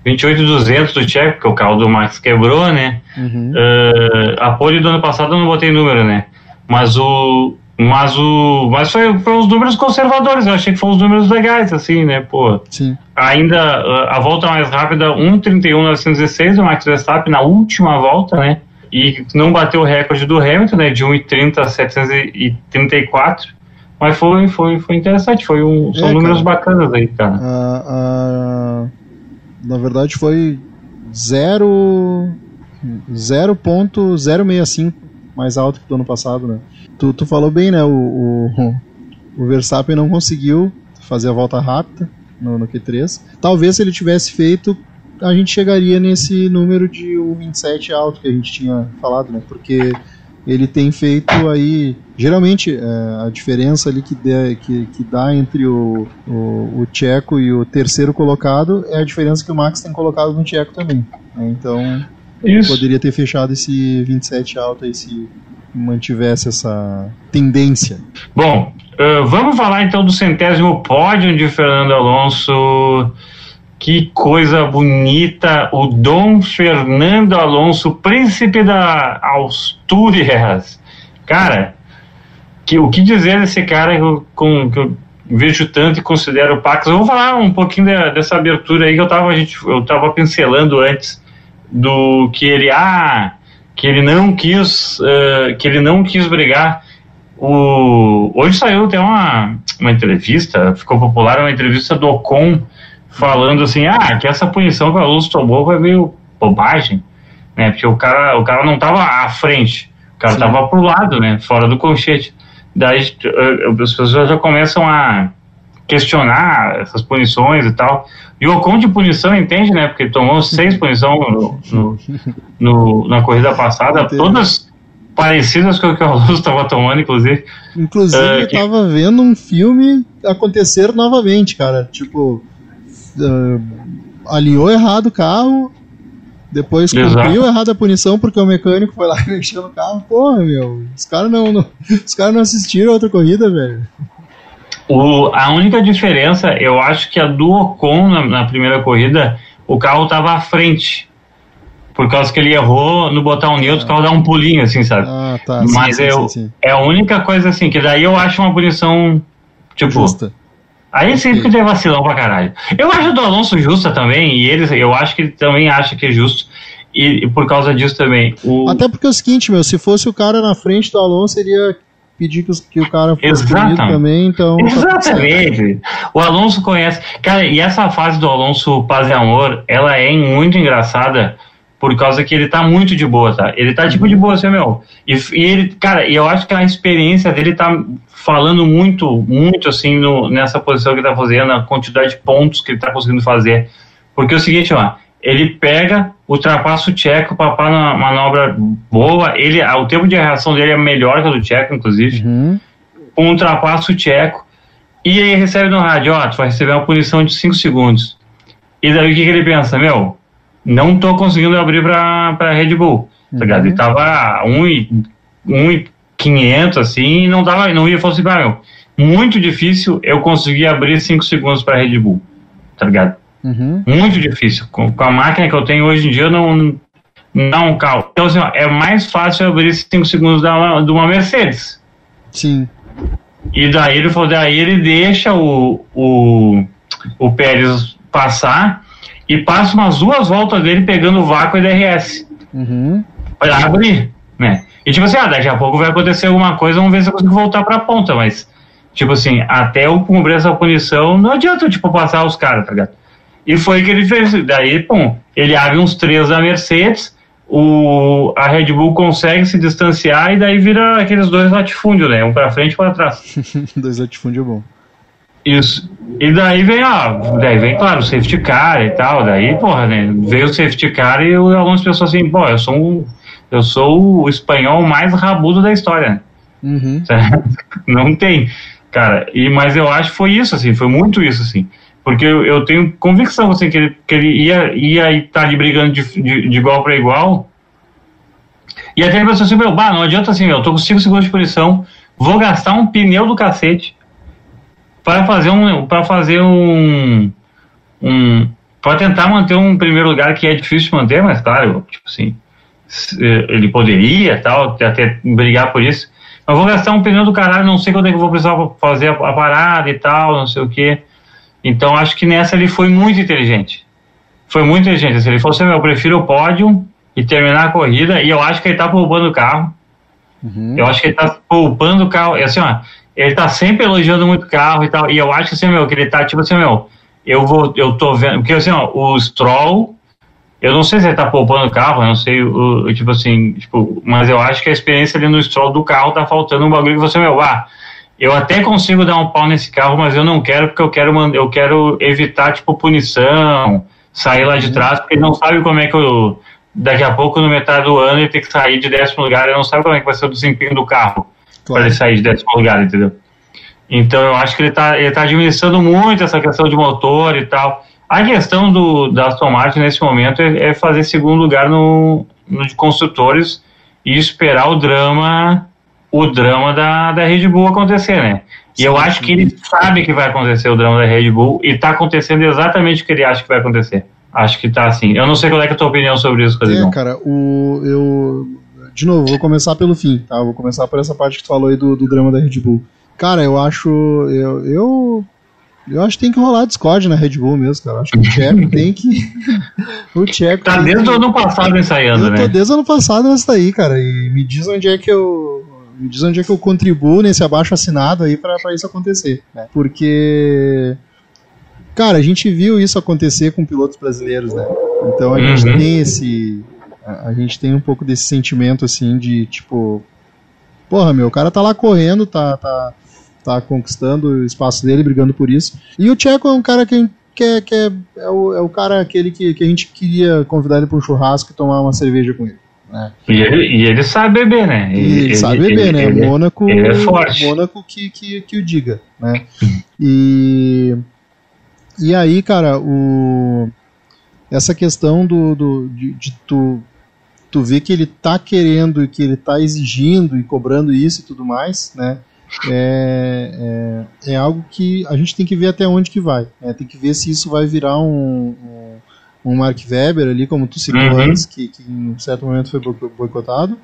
28,200 do Tcheco, que o carro do Max quebrou, né? Uhum. Uh, a pole do ano passado eu não botei número, né? Mas o. Mas o. Mas foi, foi uns números conservadores, eu achei que foram os números legais, assim, né? Pô. Sim. Ainda a volta mais rápida, 1,31,916 do Max Verstappen na última volta, né? E não bateu o recorde do Hamilton, né? De 1,30,734. Mas foi, foi, foi interessante, foi um, são é, números cara, bacanas aí, cara. Uh, uh na verdade foi 0.065 mais alto que do ano passado, né? Tu, tu falou bem, né? O, o, o Verstappen não conseguiu fazer a volta rápida no, no Q3. Talvez se ele tivesse feito, a gente chegaria nesse número de 1,27 alto que a gente tinha falado, né? Porque ele tem feito aí. Geralmente, é, a diferença ali que, que, que dá entre o, o, o, Tcheco e o terceiro colocado é a diferença que o Max tem colocado no Tcheco também. Né? Então, Isso. poderia ter fechado esse 27 alto aí se mantivesse essa tendência. Bom, uh, vamos falar então do centésimo pódio de Fernando Alonso. Que coisa bonita, o Dom Fernando Alonso, príncipe da Astúrias. Cara, que, o que dizer desse cara que eu, com, que eu vejo tanto e considero Pax? Eu vou falar um pouquinho de, dessa abertura aí que eu tava, a gente, eu tava pincelando antes do que ele, ah, que ele não quis, uh, que ele não quis brigar. O, hoje saiu até uma, uma entrevista, ficou popular uma entrevista do Ocon falando assim, ah, que essa punição que a Luz tomou foi meio bobagem, né? Porque o cara, o cara não estava à frente, o cara estava pro lado, né? Fora do colchete. Daí eh, as pessoas já começam a, questionar essas punições e tal. E o Ocon de punição entende, né? Porque tomou seis punições no, no, no- na corrida passada, Entendo. todas parecidas com o que o Alonso estava tomando, inclusive. Inclusive, É, eu que- tava vendo um filme acontecer novamente, cara. Tipo, ah, alinhou errado o carro, depois Exato. cumpriu errado a punição porque o mecânico foi lá e mexeu no carro. Porra, meu, os caras não, não- os caras não assistiram a outra corrida, velho. O, a única diferença, eu acho que a do Ocon na, na primeira corrida, o carro estava à frente. Por causa que ele errou no botão neutro, o carro dá um pulinho, assim, sabe? Ah, tá. Mas eu, é a única coisa assim, que daí eu acho uma punição, tipo, Justa. Aí sempre que tem vacilão pra caralho. Eu acho do Alonso justa também, e ele, eu acho que ele também acha que é justo, e, e por causa disso também. O, Até porque é o seguinte, meu, se fosse o cara na frente do Alonso, seria pedir que, os- que o cara fosse punido também, então. tá. Exatamente. O Alonso conhece. Cara, e essa fase do Alonso Paz e Amor, ela é muito engraçada por causa que ele tá muito de boa, tá? Ele tá tipo de boa, assim, meu. E, e ele, cara, e eu acho que a experiência dele tá falando muito, muito assim no, nessa posição que ele tá fazendo, a quantidade de pontos que ele tá conseguindo fazer. Porque é o seguinte, ó, ele pega, ultrapassa o Tcheco, papá numa manobra boa, ele, o tempo de reação dele é melhor que o do Tcheco, inclusive Uhum. um ultrapassa o tcheco e aí recebe no rádio, ó, tu vai receber uma punição de 5 segundos. E daí o que, que ele pensa? Meu, não tô conseguindo abrir pra, pra Red Bull. Tá ligado? Ele tava 1 e, 1 e 500 assim e não, dava, não ia pra meu. Muito difícil eu conseguir abrir 5 segundos pra Red Bull. Tá ligado? Uhum. Muito difícil. Com, com a máquina que eu tenho hoje em dia, eu não. Não, calma. Então, assim, ó, é mais fácil eu abrir 5 segundos da, de uma Mercedes. Sim. E daí ele falou, daí ele deixa o, o, o Pérez passar e passa umas duas voltas dele pegando o vácuo e DRS. Uhum. Pra abrir, né? E tipo assim, ah, daqui a pouco vai acontecer alguma coisa, vamos ver se eu consigo voltar pra ponta, mas, tipo assim, até eu cumprir essa punição, não adianta, tipo, passar os caras, tá ligado? E foi o que ele fez. Daí, pum, ele abre uns três da Mercedes, o, a Red Bull consegue se distanciar e daí vira aqueles dois latifúndios, né? Um pra frente e um pra trás. Dois latifúndio é bom. Isso. E daí vem, ó, daí vem, claro, o safety car e tal, daí, porra, né, veio o safety car e o- algumas pessoas assim, pô, eu sou um, eu sou o espanhol mais rabudo da história? Uhum. Não tem, cara, e, mas eu acho que foi isso, assim, foi muito isso, assim, porque eu, eu tenho convicção, assim, que ele, que ele ia, ia estar ali brigando de, de, de igual para igual, e até ele pensou assim, meu, bah, não adianta assim, meu, eu tô com 5 segundos de punição, vou gastar um pneu do cacete para fazer um, para fazer um, um para tentar manter um primeiro lugar que é difícil de manter, mas claro, tipo assim, ele poderia, tal, até brigar por isso. Mas vou gastar um pneu do caralho, não sei quando é que eu vou precisar fazer a, a parada e tal, não sei o quê. Então acho que nessa ele foi muito inteligente. Foi muito inteligente. Se ele fosse, meu, eu prefiro o pódio e terminar a corrida, e eu acho que ele tá poupando o carro. Uhum. Eu acho que ele tá poupando o carro. E assim, ó, ele tá sempre elogiando muito o carro e tal. E eu acho que assim, meu, que ele tá tipo assim, meu, eu vou, eu tô vendo. Porque assim, ó, o Stroll, eu não sei se ele tá poupando o carro, eu não sei, o, tipo assim, tipo, mas eu acho que a experiência ali no Stroll do carro tá faltando um bagulho que você, meu, ah, eu até consigo dar um pau nesse carro, mas eu não quero porque eu quero, eu quero evitar, tipo, punição, sair lá de trás, porque ele não sabe como é que eu. Daqui a pouco, no metade do ano, ele tem que sair de décimo lugar, ele não sabe como é que vai ser o desempenho do carro para Claro. ele sair de décimo lugar, entendeu? Então eu acho que ele está ele tá administrando muito essa questão de motor e tal. A questão do, da Aston Martin nesse momento é, é fazer segundo lugar no, no de construtores e esperar o drama o drama da, da Red Bull acontecer, né? E eu acho que ele sabe que vai acontecer o drama da Red Bull e está acontecendo exatamente o que ele acha que vai acontecer. Acho que tá assim. Eu não sei qual é, é a tua opinião sobre isso, Cadê? É, cara, o, eu. De novo, vou começar pelo fim, tá? Vou começar por essa parte que tu falou aí do, do drama da Red Bull. Cara, eu acho. Eu, eu, eu acho que tem que rolar Discord na Red Bull mesmo, cara. Eu acho que o Tcheco tem que. o Tcheco. Tá desde que- o ano passado ensaiando, Eu né? tô desde o ano passado nessa daí, cara. E me diz onde é que eu. Me diz onde é que eu contribuo nesse abaixo assinado aí pra, pra isso acontecer. né? Porque. Cara, a gente viu isso acontecer com pilotos brasileiros, né? Então a gente Uhum. tem esse. A, a gente tem um pouco desse sentimento assim de tipo. Porra, meu, o cara tá lá correndo, tá. tá tá conquistando o espaço dele, brigando por isso. E o Checo é um cara que, que, é, que é, é, o, é o cara aquele que, que a gente queria convidar ele para um churrasco e tomar uma cerveja com ele. Né? E ele, e ele sabe beber, né? E ele, sabe beber, né? ele- Mônaco, ele é forte. Mônaco que, que, que o diga, né? E, e aí, cara, o, essa questão do, do de, de tu, tu ver que ele tá querendo e que ele tá exigindo e cobrando isso e tudo mais, né? É, é, é algo que a gente tem que ver até onde que vai. né? Tem que ver se isso vai virar um, um, um Mark Webber ali, como tu citou Uhum. antes, que, que em certo momento foi boi- boicotado,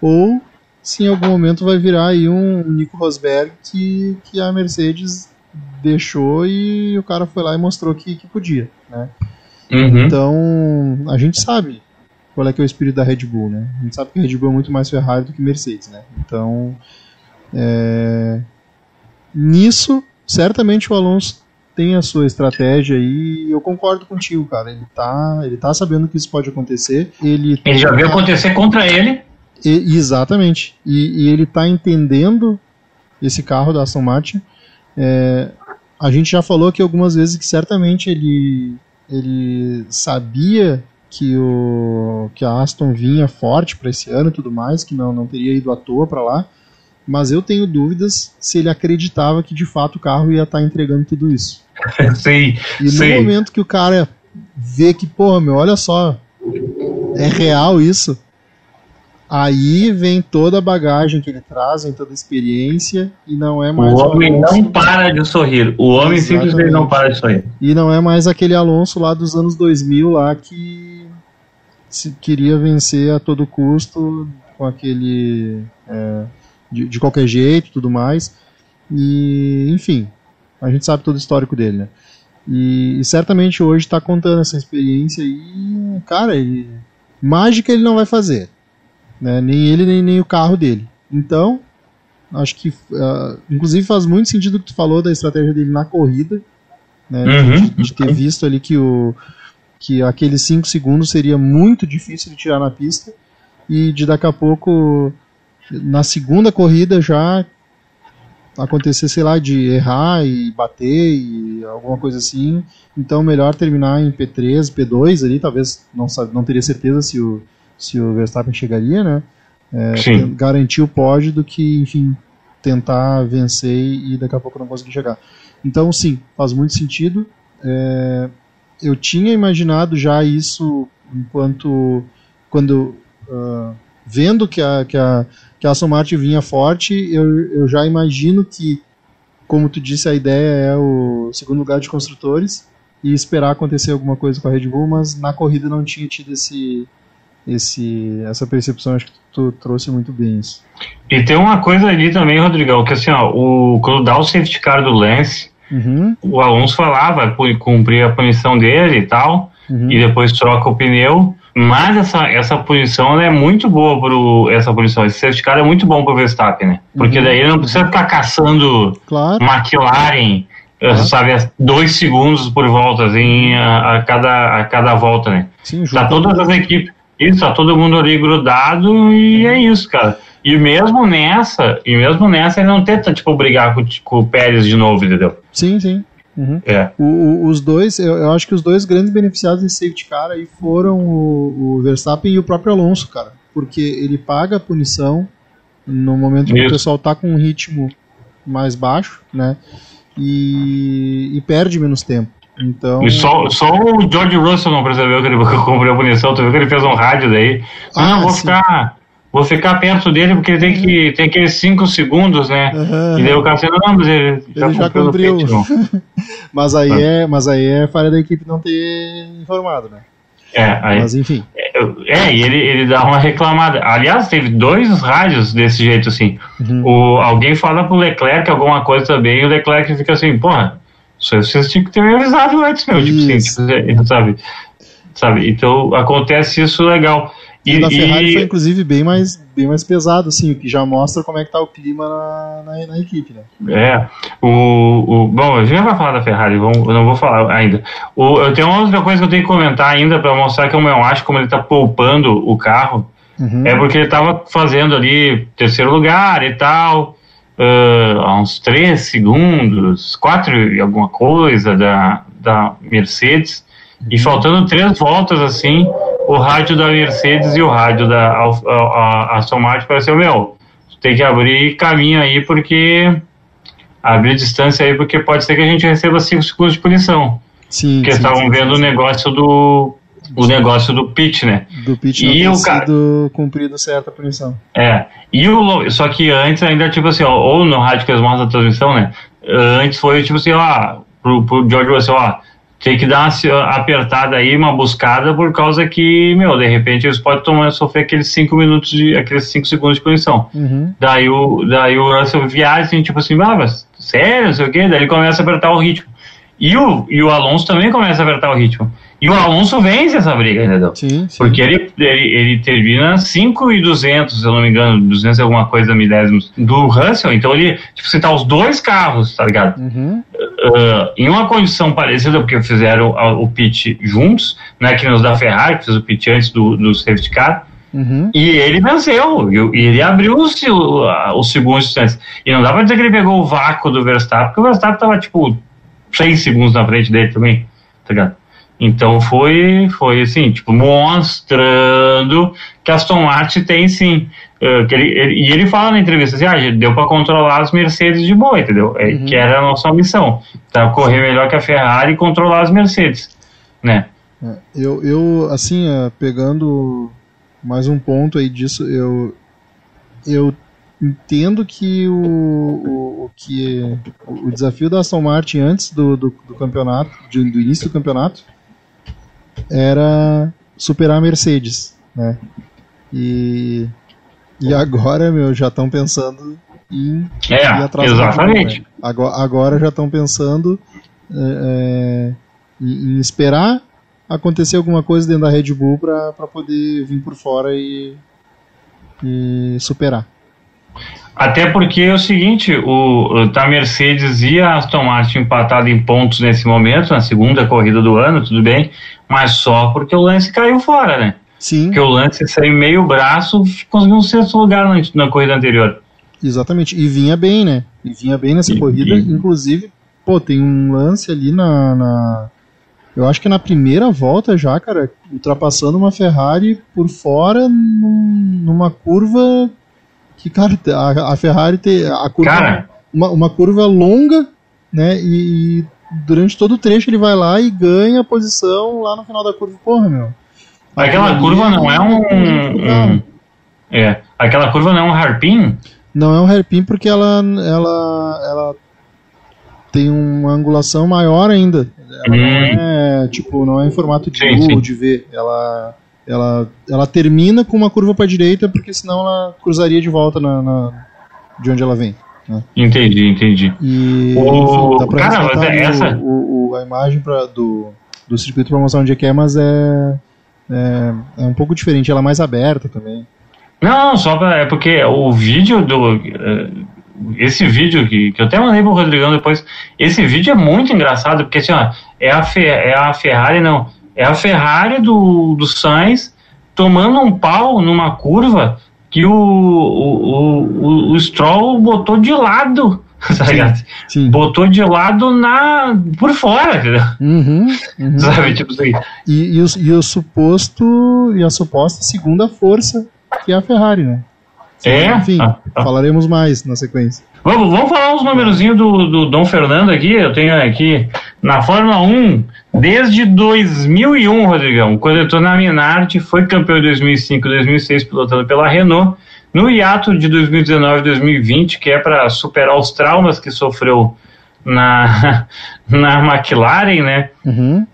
ou se em algum momento vai virar aí um Nico Rosberg que, que a Mercedes deixou e o cara foi lá e mostrou que, que podia, né? Uhum. Então, a gente sabe qual é que é o espírito da Red Bull, né? A gente sabe que a Red Bull é muito mais Ferrari do que Mercedes, né? Então, é, nisso, certamente o Alonso tem a sua estratégia e eu concordo contigo, cara. Ele tá, ele tá sabendo que isso pode acontecer. Ele, Ele já viu tá- acontecer contra ele. e- exatamente. E, e ele está entendendo esse carro da Aston Martin. É, a gente já falou aqui algumas vezes que certamente ele, ele sabia que, o, que a Aston vinha forte para esse ano e tudo mais, que não, não teria ido à toa para lá. Mas eu tenho dúvidas se ele acreditava que de fato o carro ia estar entregando tudo isso. Sim, E no sim. momento que o cara vê que, porra, meu, olha só, é real isso, aí vem toda a bagagem que ele traz, vem toda a experiência, e não é mais O homem Alonso- não para de sorrir. O homem Exatamente. simplesmente não para de sorrir. E não é mais aquele Alonso lá dos anos 2000 lá que se queria vencer a todo custo com aquele é, de, de qualquer jeito, tudo mais. E enfim, a gente sabe todo o histórico dele, né? E, e certamente hoje está contando essa experiência e, cara, ele, mágica ele não vai fazer, né? Nem ele nem, nem o carro dele. Então, acho que, ah, inclusive, faz muito sentido o que tu falou da estratégia dele na corrida, né? Uhum. De, de ter visto ali que o que aqueles 5 segundos seria muito difícil de tirar na pista e de daqui a pouco na segunda corrida já acontecer, sei lá, de errar e bater e alguma coisa assim. Então melhor terminar em P3, P2 ali, talvez não sabe, não teria certeza se o se o Verstappen chegaria, né? É, garantir o pódio do que, enfim, tentar vencer e daqui a pouco não conseguir chegar. Então, sim, faz muito sentido. É, eu tinha imaginado já isso enquanto quando ah, vendo que a, que a que a Aston Martin vinha forte, eu, eu já imagino que, como tu disse, a ideia é o segundo lugar de construtores e esperar acontecer alguma coisa com a Red Bull, mas na corrida não tinha tido esse, esse essa percepção, acho que tu trouxe muito bem isso. E tem uma coisa ali também, Rodrigão, que assim, ó, o, quando dá o safety car do Lance, Uhum, o Alonso falava cumprir a punição dele e tal, uhum. e depois troca o pneu. Mas essa, essa punição é muito boa pro. Essa punição, esse safety car é muito bom pro Verstappen, né? Porque Uhum. daí ele não precisa ficar caçando Claro, McLaren, Uhum. sabe, dois segundos por volta, assim, a, a cada, a cada volta, né? sim, Tá todas as equipes. Isso, tá todo mundo ali grudado e é isso, cara. E mesmo nessa, e mesmo nessa, ele não tenta, tipo, brigar com, com o Pérez de novo, entendeu? Sim, sim. Uhum. É. O- o- os dois, eu, eu acho que os dois grandes beneficiados desse safety car aí foram o, o Verstappen e o próprio Alonso, cara. Porque ele paga a punição no momento que o Isso. pessoal tá com um ritmo mais baixo, né? E, e perde menos tempo. Então. E só, só o George Russell não percebeu que ele cumpriu a punição. Tu viu que ele fez um rádio daí? Ah, não, vou sim. ficar. Vou ficar perto dele porque ele tem que tem aqueles 5 segundos, né? Aham, E daí o não, mas ele já Ele já cumpriu. no cumpriu. pit, irmão." Mas aí é, mas aí é falha da equipe não ter informado, né? É, aí. Mas enfim. É, e ele, ele dá uma reclamada. Aliás, teve dois rádios desse jeito, assim. Uhum. O, alguém fala pro Leclerc alguma coisa também, e o Leclerc fica assim, porra, vocês tinham que ter me avisado antes, meu. Tipo assim, tipo, sabe? Sabe? Então acontece isso legal. E, o da Ferrari e- foi inclusive bem mais, bem mais pesado, assim, o que já mostra como é que tá o clima na, na, na equipe, né? É, o, o, bom, a gente vai falar da Ferrari, vamos, eu não vou falar ainda. O, eu tenho uma outra coisa que eu tenho que comentar ainda para mostrar que eu acho como ele tá poupando o carro. Uhum. É porque ele tava fazendo ali terceiro lugar e tal. ah, a uns 3 segundos, 4 e alguma coisa da, da Mercedes, e faltando três voltas assim, o rádio da Mercedes e o rádio da Al- a, a, Aston Martin pareceu, meu, tu tem que abrir caminho aí porque abrir distância aí porque pode ser que a gente receba 5 segundos de punição. Sim, Porque estavam vendo sim, o negócio do o negócio do pitch, né? do não E ter o sido cumprido certa punição. É. E o só que antes ainda tipo assim, ó, ou no rádio que eles mostram a transmissão, né? Antes foi tipo assim, ó, pro, pro George Russell, ó, tem que dar uma se- apertada aí, uma buscada por causa que, meu, de repente eles podem tomar sofrer aqueles 5 minutos de aqueles 5 segundos de punição. Uhum. Daí o, daí o Russell viaja assim, tipo assim, ah, mas sério, não sei o quê, daí ele começa a apertar o ritmo. E o, e o Alonso também começa a apertar o ritmo. E o Alonso vence essa briga, entendeu? Sim, sim. Porque ele, ele, ele termina 5 e 200, se eu não me engano, 200 e alguma coisa milésimos do Russell. Então ele, tipo, você tá os dois carros, tá ligado? Uhum. Ah, em uma condição parecida, porque fizeram a- o pit juntos, né? Que nos da Ferrari, que fez o pit antes do, do safety car. Uhum. E ele venceu, e, o- ele abriu os, o- os segundos distantes. E não dá pra dizer que ele pegou o vácuo do Verstappen, porque o Verstappen tava, tipo, 6 segundos na frente dele também, tá ligado? Então foi, foi assim, tipo, mostrando que a Aston Martin tem sim. que ele, ele- e ele fala na entrevista assim, ah, deu pra controlar as Mercedes de boa, entendeu? É, Que era a nossa missão. Tá, correr melhor que a Ferrari e controlar as Mercedes, né? É, Eu, eu assim, é, pegando mais um ponto aí disso, eu, eu entendo que o, o, o que o desafio da Aston Martin antes do, do, do campeonato, de- do início do campeonato, era superar a Mercedes, né? E, e agora, meu, já estão pensando em É, do exatamente. Né? Agora, agora já estão pensando é, é, em, em esperar acontecer alguma coisa dentro da Red Bull para poder vir por fora e, e superar. Até porque é o seguinte, o, tá a Mercedes e a Aston Martin empatado em pontos nesse momento, na segunda corrida do ano, tudo bem, mas só porque o lance caiu fora, né? Sim, Porque o lance saiu meio braço, conseguiu um sexto lugar na, na corrida anterior. exatamente. E vinha bem, né? E vinha bem nessa E- corrida. e- Inclusive, pô, tem um lance ali na, na- Eu acho que na primeira volta já, cara, ultrapassando uma Ferrari por fora num- numa curva que, cara, a, a Ferrari tem. A curva, Cara, uma, uma curva longa, né? E, e durante todo o trecho ele vai lá e ganha a posição lá no final da curva. Porra, meu. aquela curva não é um, um- É, aquela curva não é um harpin? Não é um hairpin porque ela, ela, ela tem uma angulação maior ainda. Ela não Hum. é tipo, não é em formato de Sim, U sim. ou de V. Ela, ela, ela termina com uma curva para direita porque senão ela cruzaria de volta na, na- de onde ela vem. Entendi, entendi. E O- dá pra cara, mas é essa- o, o- a imagem pra, do, do circuito de promoção onde é que é, mas é, é, é um pouco diferente, ela é mais aberta também. Não, só pra, é porque o vídeo do. eh, esse vídeo que, que eu até mandei pro Rodrigão depois. Esse vídeo é muito engraçado, porque assim, ó, é a, é a Ferrari, não. É a Ferrari do, do Sainz tomando um pau numa curva que o, o, o, o Stroll botou de lado. Tá ligado? Sim. Botou de lado na, por fora, entendeu? Uhum, uhum. Sabe? Tipo assim. E, e, o, e o suposto e a suposta segunda força que é a Ferrari, né? É? Enfim, Ah, ah. falaremos mais na sequência. Vamos, vamos falar uns numerozinhos do, do Dom Fernando aqui. Eu tenho aqui na Fórmula 1 desde 2001, Rodrigão, quando estou na Minardi, foi campeão em 2005 2006 pilotando pela Renault. No hiato de 2019 2020, que é para superar os traumas que sofreu na, na McLaren, né? Uhum.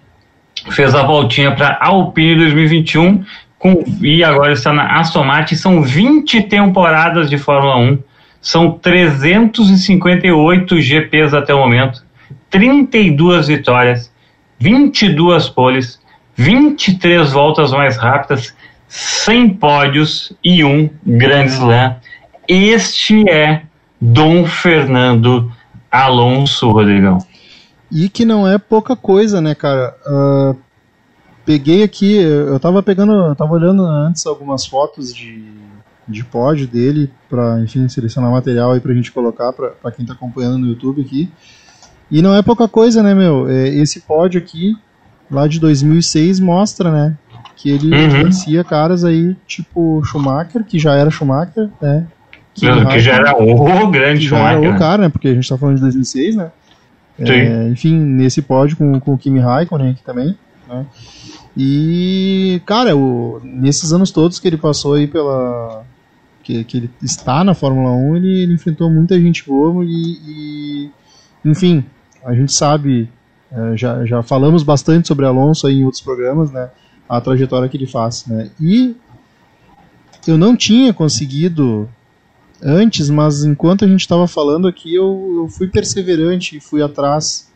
fez a voltinha para Alpine 2021 com, e agora está na Aston Martin. São 20 temporadas de Fórmula 1, são 358 GPs até o momento, 32 vitórias, 22 poles, 23 voltas mais rápidas, 100 pódios e um grande slam. Este é Dom Fernando Alonso, Rodrigão. E que não é pouca coisa, né, cara? Ah, peguei aqui, eu tava pegando, eu tava olhando antes algumas fotos de, de pódio dele para, enfim, selecionar material aí pra gente colocar para quem tá acompanhando no YouTube aqui. E não é pouca coisa, né, meu? É, esse pódio aqui, lá de 2006, mostra, né, que ele Uhum. influencia caras aí, tipo Schumacher, que já era Schumacher, né? Que, que já era o grande que já era Schumacher. o cara, né? Porque a gente tá falando de 2006, né? É, enfim, nesse pódio com, com o Kimi Raikkonen aqui também, né? E, cara, o, nesses anos todos que ele passou aí pela. Que, que ele está na Fórmula 1, ele, ele enfrentou muita gente boa e, e, enfim, a gente sabe, é, já, já falamos bastante sobre Alonso aí em outros programas, né? A trajetória que ele faz, né? E eu não tinha conseguido antes, mas enquanto a gente estava falando aqui, eu, eu fui perseverante e fui atrás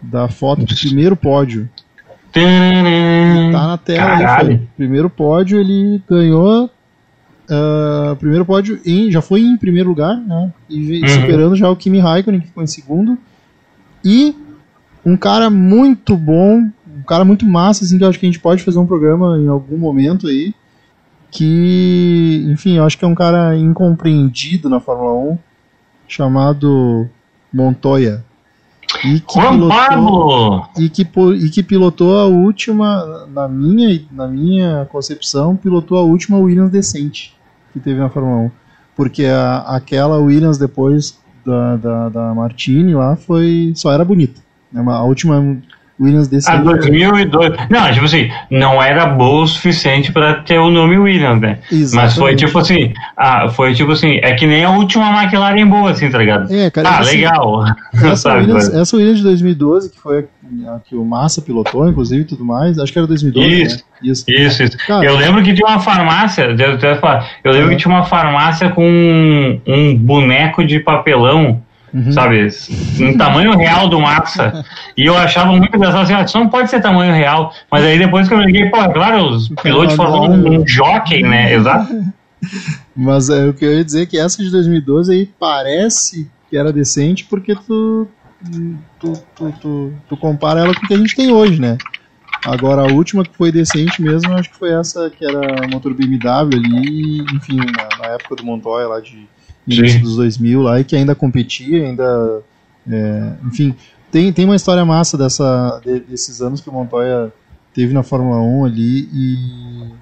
da foto do primeiro pódio. Tá na tela aí. Primeiro pódio, ele ganhou. ah, primeiro pódio em, já foi em primeiro lugar, né? E Uhum. superando já o Kimi Raikkonen, que ficou em segundo. E um cara muito bom, um cara muito massa, assim, que eu acho que a gente pode fazer um programa em algum momento aí. Que, enfim, eu acho que é um cara incompreendido na Fórmula 1, chamado Montoya. E que pilotou- e que, e que pilotou a última, na minha, na minha concepção, pilotou a última Williams decente que teve na Fórmula 1. Porque a, aquela Williams depois da, da, da Martini lá foi. só era bonita. né? A última Williams A decente. 2002. Não, tipo assim, não era boa o suficiente pra ter o nome Williams, né? Mas foi Exatamente. tipo assim, ah, foi tipo assim, é que nem a última McLaren boa, assim, tá ligado? É, cara, ah, assim, legal. Essa Sabe, Williams, mas- essa Williams de 2012, que foi a, a que o Massa pilotou, inclusive, e tudo mais, acho que era 2012, Isso. né? Isso. Isso, isso. Cara. eu lembro que tinha uma farmácia, eu lembro É. que tinha uma farmácia com um, um boneco de papelão, Uhum. sabe? Um tamanho real do massa. E eu achava muito engraçado assim, ah, isso não pode ser tamanho real. Mas aí depois que eu liguei, pô, é claro, os pilotos Fórmula 1, um jockey, né? Exato. Mas é, o que eu ia dizer é que essa de 2012 aí parece que era decente porque tu, tu, tu, tu, tu compara ela com o que a gente tem hoje, né? Agora a última que foi decente mesmo, acho que foi essa que era motor BMW ali, enfim, na, na época do Montoya lá de início Sim. dos 2000 lá e que ainda competia, ainda, é, enfim, tem, tem uma história massa dessa, de- desses anos que o Montoya teve na Fórmula 1 ali e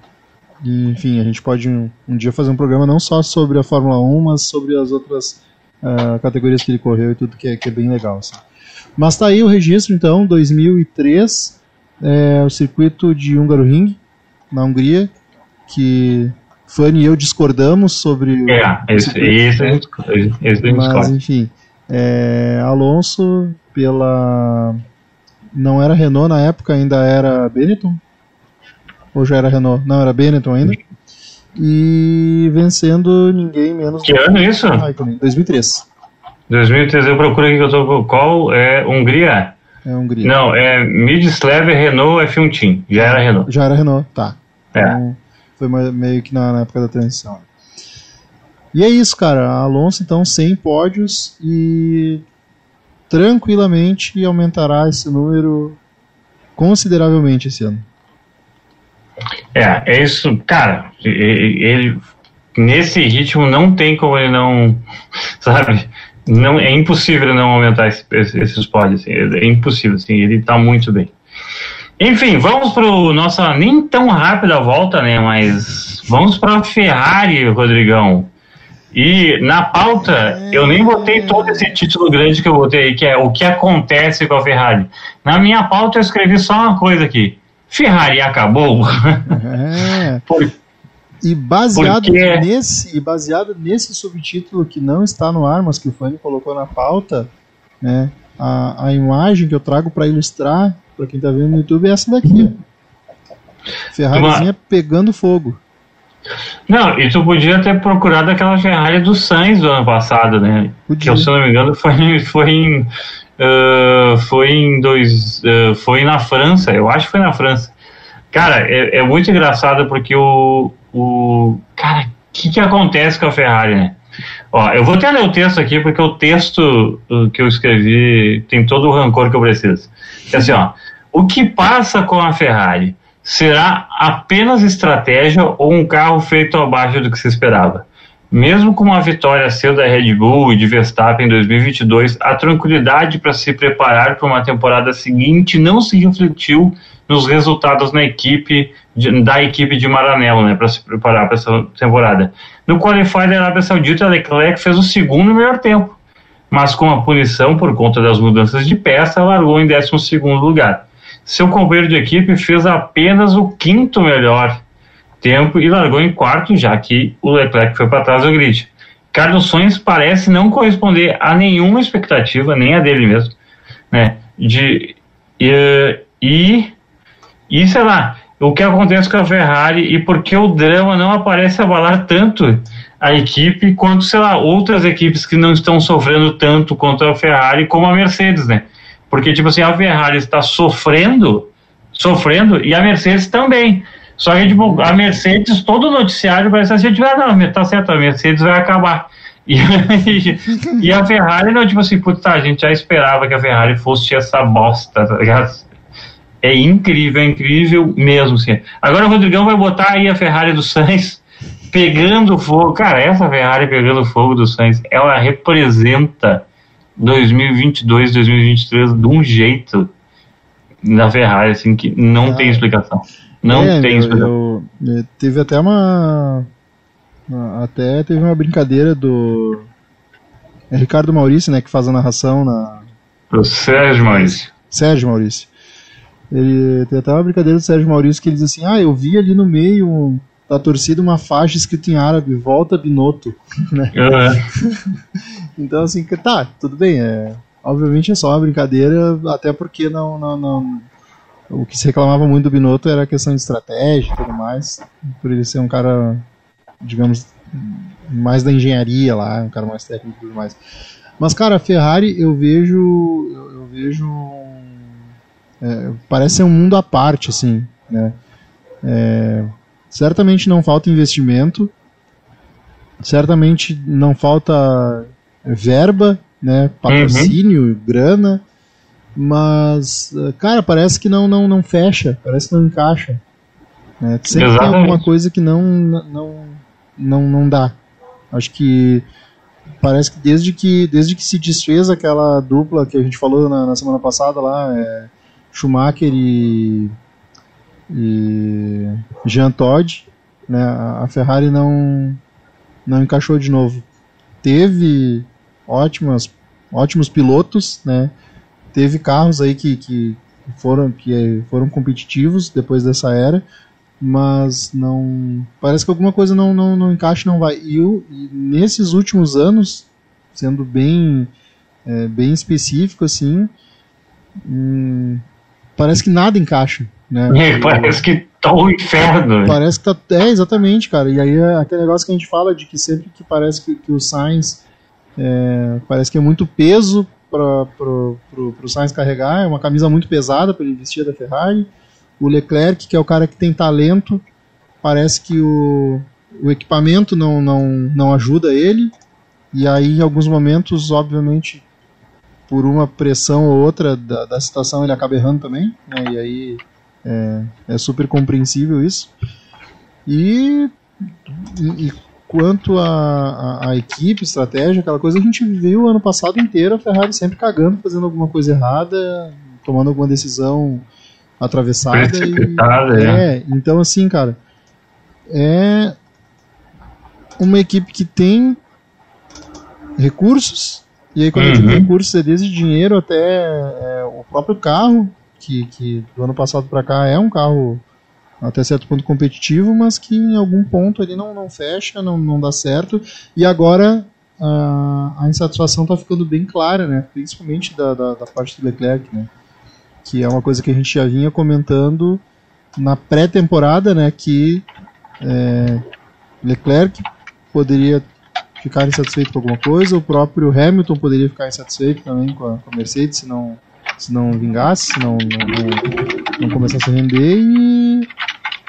e, enfim, a gente pode um, um dia fazer um programa não só sobre a Fórmula 1, mas sobre as outras ah, categorias que ele correu e tudo que é, que é bem legal. assim. Mas tá aí o registro, então, 2003, é, o circuito de Hungaroring, na Hungria, que Fanny e eu discordamos sobre o, É, esse a gente mas enfim, é, Alonso pela não era Renault na época, ainda era Benetton ou já era Renault? Não era Benetton ainda. E vencendo ninguém menos Que ano isso? Raikkonen, 2003. 2003, eu procuro aqui que eu tô qual é Hungria? É Hungria. Não, é Midslev Renault F1 Team. Já era Renault. Já era Renault, tá. É. Então, foi meio que na, na época da transição. E é isso, cara. Alonso, então, 100 pódios e tranquilamente aumentará esse número consideravelmente esse ano. É, é isso, cara. Ele nesse ritmo não tem como ele não, sabe? Não é impossível não aumentar esse, esse- esses pódios. Assim, é impossível, assim. Ele tá muito bem. Enfim, vamos pro nossa nem tão rápida volta, né? Mas vamos para Ferrari, Rodrigão. E na pauta, eu nem botei todo esse título grande que eu botei aí, que é o que acontece com a Ferrari. Na minha pauta eu escrevi só uma coisa aqui. Ferrari acabou? É. Por- E baseado Porque- nesse, e baseado nesse subtítulo que não está no ar, mas que o Fanny colocou na pauta, né? A, a imagem que eu trago para ilustrar para quem está vendo no YouTube é essa daqui. ó. Ferrarizinha pegando fogo. Não, e tu podia ter procurado aquela Ferrari do Sainz do ano passado, né? Podia. Que, se eu não me engano, foi, foi em. ah, foi em dois. ah, foi na França, eu acho que foi na França. Cara, é, é muito engraçado porque o. o cara, o que, que acontece com a Ferrari, né? Ó, eu vou até ler o texto aqui, porque o texto uh, que eu escrevi tem todo o rancor que eu preciso. É assim, ó. O que passa com a Ferrari? Será apenas estratégia ou um carro feito abaixo do que se esperava? mesmo com uma vitória cedo da Red Bull e de Verstappen em 2022, a tranquilidade para se preparar para uma temporada seguinte não se refletiu nos resultados na equipe de, da equipe de Maranello, né, para se preparar para essa temporada. No qualifier da Arábia Saudita, Leclerc fez o segundo melhor tempo, mas com a punição por conta das mudanças de peça, largou em 12 segundo lugar. Seu companheiro de equipe fez apenas o quinto melhor tempo e largou em quarto, já que o Leclerc foi para trás do grid. Carlos Sainz parece não corresponder a nenhuma expectativa, nem a dele mesmo, né? De, e, e, e sei lá, o que acontece com a Ferrari e por que o drama não aparece abalar tanto a equipe quanto, sei lá, outras equipes que não estão sofrendo tanto quanto a Ferrari, como a Mercedes, né? Porque, tipo assim, a Ferrari está sofrendo, sofrendo, e a Mercedes também. Só que, tipo, a Mercedes, todo o noticiário parece assim, tipo, ah, não, tá certo, a Mercedes vai acabar. E, e a Ferrari, não, tipo assim, putz, tá, a gente já esperava que a Ferrari fosse essa bosta, tá ligado? É incrível, é incrível mesmo, assim. Agora o Rodrigão vai botar aí a Ferrari do Sainz pegando fogo. Cara, essa Ferrari pegando fogo do Sainz, ela representa 2022, 2023 de um jeito na Ferrari, assim, que não ah, tem explicação. Não é, tem explicação. Eu, eu, teve até uma. Até teve uma brincadeira do. É Ricardo Maurício, né, que faz a narração na. O Sérgio Maurício. Sérgio Maurício. Ele tem até uma brincadeira do Sérgio Maurício que ele diz assim: Ah, eu vi ali no meio da torcida uma faixa escrita em árabe, volta Binotto. Né? então, assim, tá, tudo bem. É, obviamente é só uma brincadeira, até porque não, não, não, o que se reclamava muito do Binotto era a questão de estratégia e tudo mais, por ele ser um cara, digamos, mais da engenharia lá, um cara mais técnico e tudo mais. Mas, cara, a Ferrari eu vejo. Eu, eu vejo. É, parece ser um mundo à parte, assim, né? É, Certamente não falta investimento, certamente não falta verba, né, patrocínio, uhum. grana, mas, cara, parece que não, não, não fecha, parece que não encaixa. Né? Sempre Exatamente. tem alguma coisa que não, não, não, não dá. Acho que parece que desde que desde que se desfez aquela dupla que a gente falou na, na semana passada lá, é, Schumacher e e Jean Todt, né, a Ferrari não, não encaixou de novo. Teve ótimas, ótimos pilotos, né, teve carros aí que, que foram, que foram competitivos depois dessa era, mas não parece que alguma coisa não, não, não encaixa não vai. E, e nesses últimos anos, sendo bem, é, bem específico assim, hum, parece que nada encaixa. Né? Parece que tá um inferno. Parece que tá. É, exatamente, cara. E aí é aquele negócio que a gente fala de que sempre que parece que, que o Sainz é, parece que é muito peso para pro, pro, pro Sainz carregar, é uma camisa muito pesada para ele vestir da Ferrari. O Leclerc, que é o cara que tem talento, parece que o, o equipamento não, não, não ajuda ele. E aí, em alguns momentos, obviamente, por uma pressão ou outra da, da situação, ele acaba errando também. Né? E aí é, é super compreensível isso. E, e quanto a, a, a, equipe, estratégia, aquela coisa, a gente viu ano passado inteiro a Ferrari sempre cagando, fazendo alguma coisa errada, tomando alguma decisão atravessada. E, é. é, então assim, cara, é uma equipe que tem recursos, e aí quando uhum. eu digo recursos é desde dinheiro até é, o próprio carro, que, que do ano passado para cá é um carro até certo ponto competitivo, mas que em algum ponto ele não, não fecha, não, não dá certo. E agora a, a insatisfação está ficando bem clara, né? principalmente da, da, da, parte do Leclerc, né? que é uma coisa que a gente já vinha comentando na pré-temporada, né? que é, Leclerc poderia ficar insatisfeito com alguma coisa, o próprio Hamilton poderia ficar insatisfeito também com a, com a Mercedes se não se não vingasse, se não, não, não começasse a render e,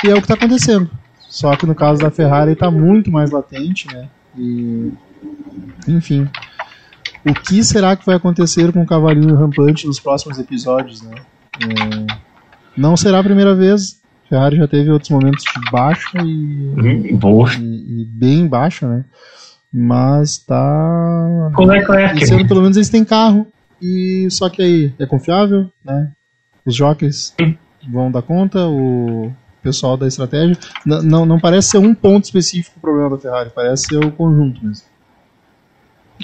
e é o que está acontecendo. Só que no caso da Ferrari está muito mais latente, né? E, enfim. O que será que vai acontecer com o cavalinho rampante nos próximos episódios, né? É, não será a primeira vez. Ferrari já teve outros momentos de baixa e, e, e, bem baixa, né? Mas tá. Com o Leclerc. Esse ano, pelo menos, eles têm carro. E só que aí é confiável, né? Os jockeys vão dar conta, o pessoal da estratégia. N- não, não parece ser um ponto específico o problema da Ferrari, parece ser o conjunto mesmo.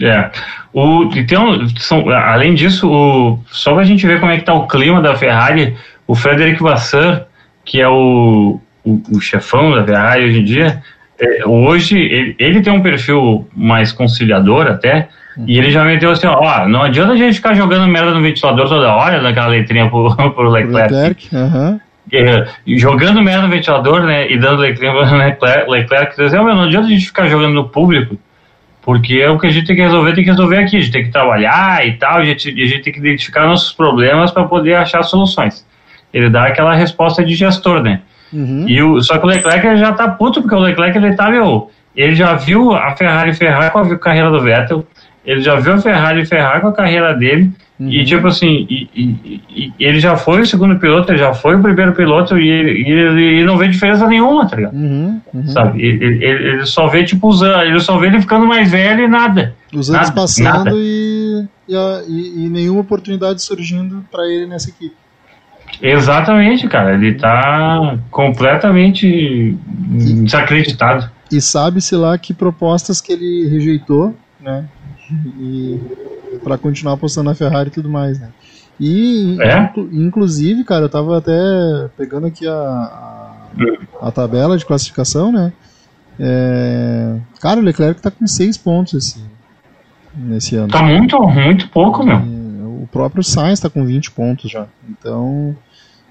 É. O, então, são, além disso, o, só pra gente ver como é que tá o clima da Ferrari, o Frederic Vasseur, que é o, o, o chefão da Ferrari hoje em dia, é, hoje ele, ele tem um perfil mais conciliador até, e ele já meteu assim, ó, não adianta a gente ficar jogando merda no ventilador toda hora, naquela letrinha pro, pro Leclerc. Leclerc, e jogando merda no ventilador, né, e dando letrinha pro Leclerc, Leclerc dizendo, "Meu, não adianta a gente ficar jogando no público, porque é o que a gente tem que resolver, tem que resolver aqui, a gente tem que trabalhar e tal, a gente, a gente tem que identificar nossos problemas para poder achar soluções. Ele dá aquela resposta de gestor, né? Uhum. E o, só que o Leclerc já tá puto, porque o Leclerc ele tá, meu, ele já viu a Ferrari ferrar com a carreira do Vettel, ele já viu a Ferrari ferrar com a carreira dele, e tipo assim, e, e- e- ele já foi o segundo piloto, ele já foi o primeiro piloto, e ele, ele- não vê diferença nenhuma, tá ligado? Uhum, uhum. Sabe? Ele, ele- ele só vê, tipo, usando, ele só vê ele ficando mais velho e nada. Os anos Nada, passando nada. E, e, e- e nenhuma oportunidade surgindo pra ele nessa equipe. Exatamente, cara. Ele tá completamente desacreditado. E sabe-se lá que propostas que ele rejeitou, né? E para continuar apostando na Ferrari e tudo mais, né? E É? inclu- inclusive, cara, eu tava até pegando aqui a, a, a tabela de classificação, né? É, cara, o Leclerc tá com 6 pontos esse, nesse ano. Tá muito, muito pouco, meu. E o próprio Sainz tá com 20 pontos já. Então,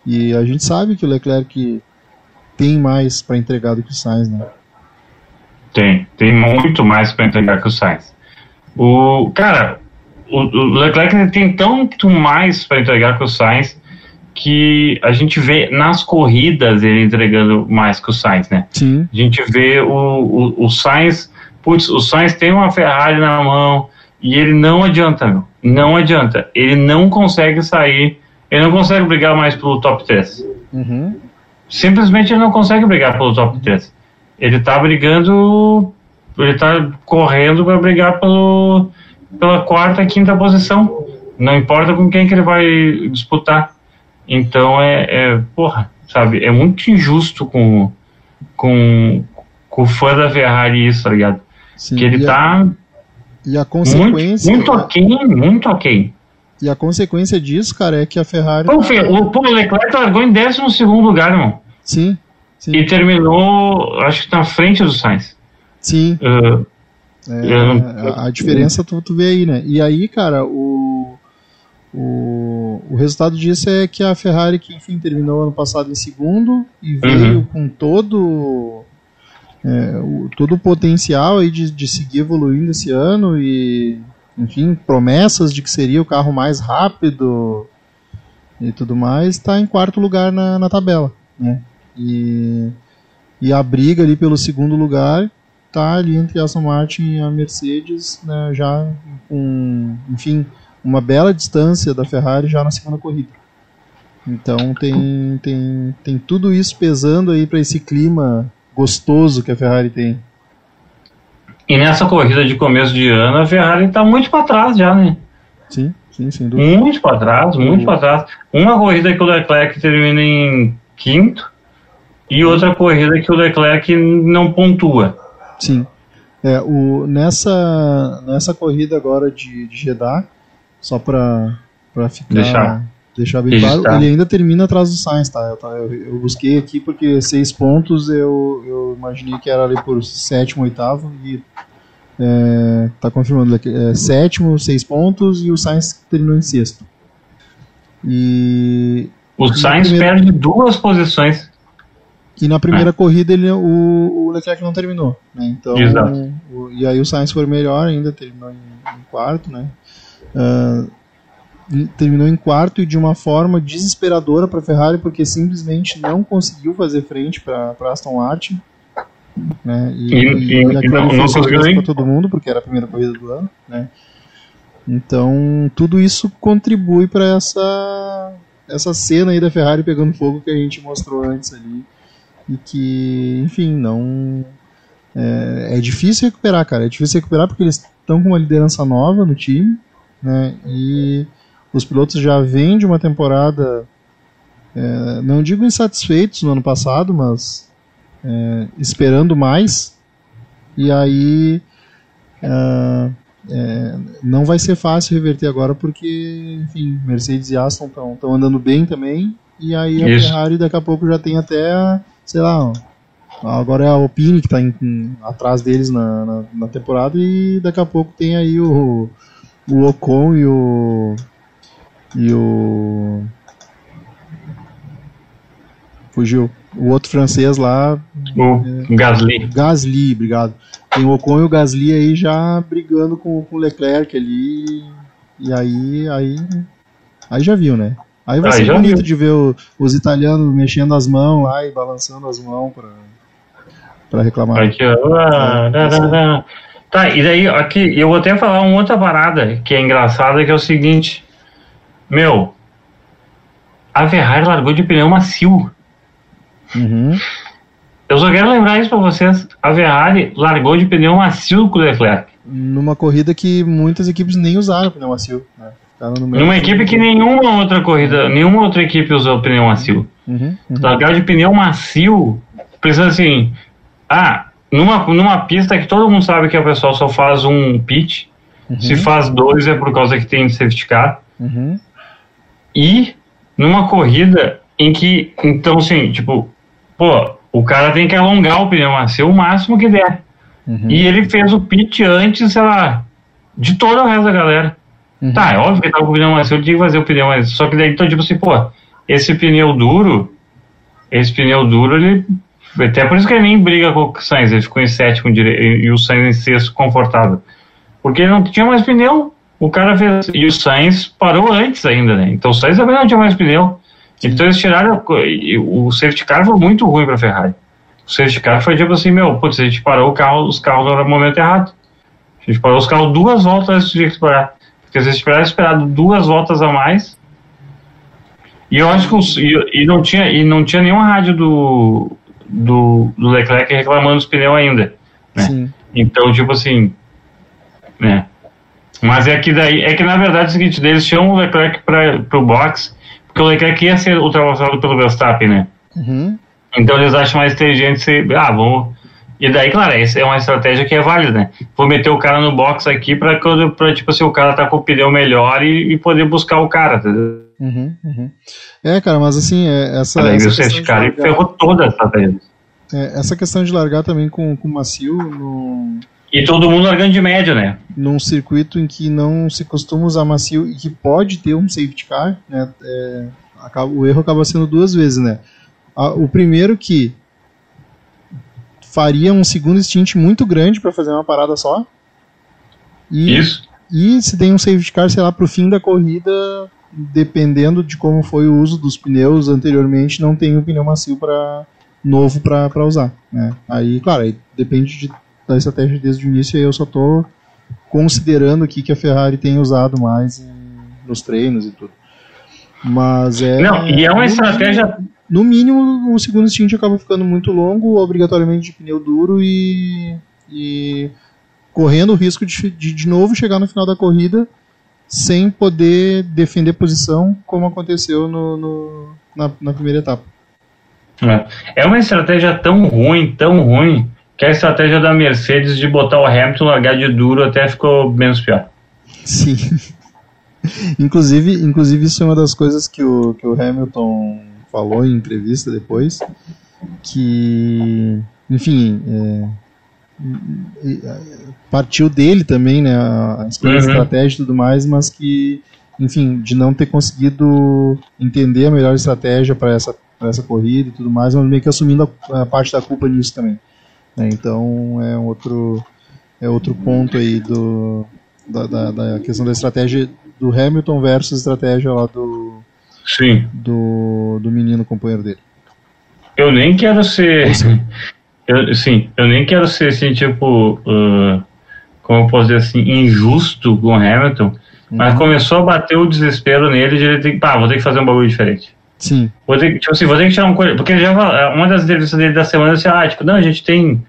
e a gente sabe que o Leclerc tem mais para entregar do que o Sainz, né? Tem, tem muito mais para entregar que o Sainz. O cara, o, o Leclerc tem tanto mais para entregar que o Sainz que a gente vê nas corridas ele entregando mais que o Sainz, né? Sim. A gente vê o, o, o Sainz, putz, o Sainz tem uma Ferrari na mão e ele não adianta, meu. Não adianta. Ele não consegue sair, ele não consegue brigar mais pelo top 3 Uhum. simplesmente ele não consegue brigar pelo top 3. Ele tá brigando, ele tá correndo para brigar pelo, pela quarta, quinta posição. Não importa com quem que ele vai disputar. Então é, é porra, sabe, é muito injusto com, com, com o fã da Ferrari isso, tá ligado? Sim. Que ele e, a, tá e a muito, consequência muito aquém, muito aquém. e a consequência disso, cara, é que a Ferrari Pô, o, pô, o Leclerc largou em 12 segundo lugar, irmão. sim, sim, E terminou, acho que na frente do Sainz. Sim, Uh, é, não- a, a diferença tu, tu vê aí, né? E aí, cara, o, o o resultado disso é que a Ferrari que enfim terminou ano passado em segundo e veio com todo é, o, todo o potencial aí de, de seguir evoluindo esse ano e enfim promessas de que seria o carro mais rápido e tudo mais está em quarto lugar na, na tabela né? E, e a briga ali pelo segundo lugar tá ali entre a Aston Martin e a Mercedes né, já com enfim uma bela distância da Ferrari já na segunda corrida então tem, tem, tem tudo isso pesando aí para esse clima gostoso que a Ferrari tem. E nessa corrida de começo de ano, a Ferrari tá muito para trás já, né? Sim, sim, sem dúvida. Muito para trás, muito para trás. Uma corrida que o Leclerc termina em quinto e outra corrida que o Leclerc não pontua. Sim. É, o, nessa, nessa corrida agora de, de Jeddah, só para ficar Deixar. deixar bem Registrar. claro, ele ainda termina atrás do Sainz, tá? Eu, tá? eu, eu busquei aqui porque seis pontos eu, eu imaginei que era ali por sétimo, oitavo e é, tá confirmando aqui, é, sétimo, seis pontos e o Sainz terminou em sexto. E, O Sainz perde duas posições. E na primeira corrida ele, o, o Leclerc não terminou, né? Então, Exato. o- e aí o Sainz foi melhor ainda, terminou em, em quarto, né? Em- terminou em quarto e de uma forma desesperadora para a Ferrari porque simplesmente não conseguiu fazer frente para Aston Martin, né? E, E- e- e não- não conseguiu nem- para todo mundo porque era a primeira corrida do ano, né? Então tudo isso contribui para essa essa cena aí da Ferrari pegando fogo que a gente mostrou antes ali e que, enfim, não é, é difícil recuperar, cara. É difícil recuperar porque eles estão com uma liderança nova no time, né? E os pilotos já vêm de uma temporada, é, não digo insatisfeitos no ano passado, mas é, esperando mais. E aí é, é, não vai ser fácil reverter agora porque, enfim, Mercedes e Aston estão andando bem também. E aí a Isso. Ferrari daqui a pouco já tem até, sei lá, agora é a Alpine que está atrás deles na, na, na temporada e daqui a pouco tem aí o, o Ocon e o e o fugiu o outro francês lá O Gasly. Gasly, obrigado. Tem o Ocon e o Gasly aí já brigando com, com o Leclerc ali. E aí, aí. Aí já viu, né? Aí vai Aí ser bonito viu. de ver o- os italianos mexendo as mãos lá e balançando as mãos pra, pra reclamar. Aqui, ó. Ah, dá, dá, dá. Tá, e daí, aqui, eu vou até falar uma outra parada que é engraçada, que é o seguinte. Meu, a Ferrari largou de pneu macio. Uhum. Eu só quero lembrar isso pra vocês. A Ferrari largou de pneu macio com o Leclerc. Numa corrida que muitas equipes nem usaram pneu macio. Né? Meio. Numa equipe que nenhuma outra corrida, nenhuma outra equipe usou pneu macio. Uhum, uhum. Largar de pneu macio, precisa assim. Ah, numa, numa pista que todo mundo sabe que o pessoal só faz um pit. Se faz dois é por causa que tem safety car. Uhum. E numa corrida em que, então assim, tipo, pô, o cara tem que alongar o pneu macio o máximo que der. Uhum. E ele fez o pit antes, sei lá, de todo o resto da galera. Uhum. Tá, é óbvio que tava com o pneu macio, ele tinha que fazer o pneu macio. Só que daí, então, tipo assim, pô, esse pneu duro, esse pneu duro, ele. Até por isso que ele nem briga com o Sainz, ele ficou em sétimo dire- e o Sainz em sexto confortável. Porque ele não tinha mais pneu. O cara fez. E o Sainz parou antes ainda, né? Então o Sainz também não tinha mais pneu. Então eles tiraram. O safety car foi muito ruim pra Ferrari. O safety car foi tipo assim: meu, putz, a gente parou o carro, os carros no momento errado. A gente parou os carros duas voltas antes de parar. Porque se eles tivessem esperado duas voltas a mais. E eu acho que e, e não tinha e não tinha nenhum rádio do, do, do Leclerc reclamando dos pneus ainda. né? Sim. Então, tipo assim, né? Mas é que daí, é que na verdade é o seguinte, eles chamam o Leclerc para pro box, porque o Leclerc ia ser ultrapassado pelo Verstappen, né? Uhum. Então eles acham mais inteligente ser, ah, vamos. E daí, claro, essa é uma estratégia que é válida, né? Vou meter o cara no box aqui pra, pra tipo assim, o cara tá com o pneu melhor e, e poder buscar o cara, entendeu? Uhum. Uhum. É, cara, mas assim, é, essa. Daí essa o questão safety car largar- ferrou toda a estratégia. É, essa questão de largar também com, com macio no, E todo mundo largando de médio, né? num circuito em que não se costuma usar macio e que pode ter um safety car, né, é, acaba- o erro acaba sendo duas vezes, né? A- o primeiro que faria um segundo stint muito grande para fazer uma parada só. E, Isso. e se tem um safety car, sei lá, pro fim da corrida, dependendo de como foi o uso dos pneus anteriormente, não tem um pneu macio para novo para usar. Né? Aí, claro, aí depende de- da estratégia desde o início. Eu só tô considerando aqui que a Ferrari tem usado mais nos treinos e tudo. Mas é. Não, e é uma estratégia no mínimo, o segundo stint acaba ficando muito longo, obrigatoriamente de pneu duro e, e correndo o risco de, de de novo chegar no final da corrida sem poder defender posição, como aconteceu no, no- na, na primeira etapa. É. É uma estratégia tão ruim, tão ruim, que a estratégia da Mercedes de botar o Hamilton largar de duro até ficou menos pior. Sim. inclusive, inclusive, isso é uma das coisas que o, que o Hamilton falou em entrevista depois, que, enfim, é, partiu dele também, né, a Uhum. estratégia e tudo mais, mas que, enfim, de não ter conseguido entender a melhor estratégia para essa, pra essa corrida e tudo mais, mas meio que assumindo a, a parte da culpa nisso também. né, então, é um outro, é outro ponto aí do, da, da, da questão da estratégia do Hamilton versus a estratégia lá do, Sim. do, do menino companheiro dele. Eu nem quero ser. Eu, sim, eu nem quero ser assim, tipo. ah, como eu posso dizer assim, injusto com o Hamilton. Mas começou a bater o desespero nele de ele ter que. Pá, vou ter que fazer um bagulho diferente. Sim. Vou ter, que- tipo assim, vou ter que tirar um coisa. Porque ele já fala- uma das entrevistas dele da semana assim, ah, tipo, não, a gente tem,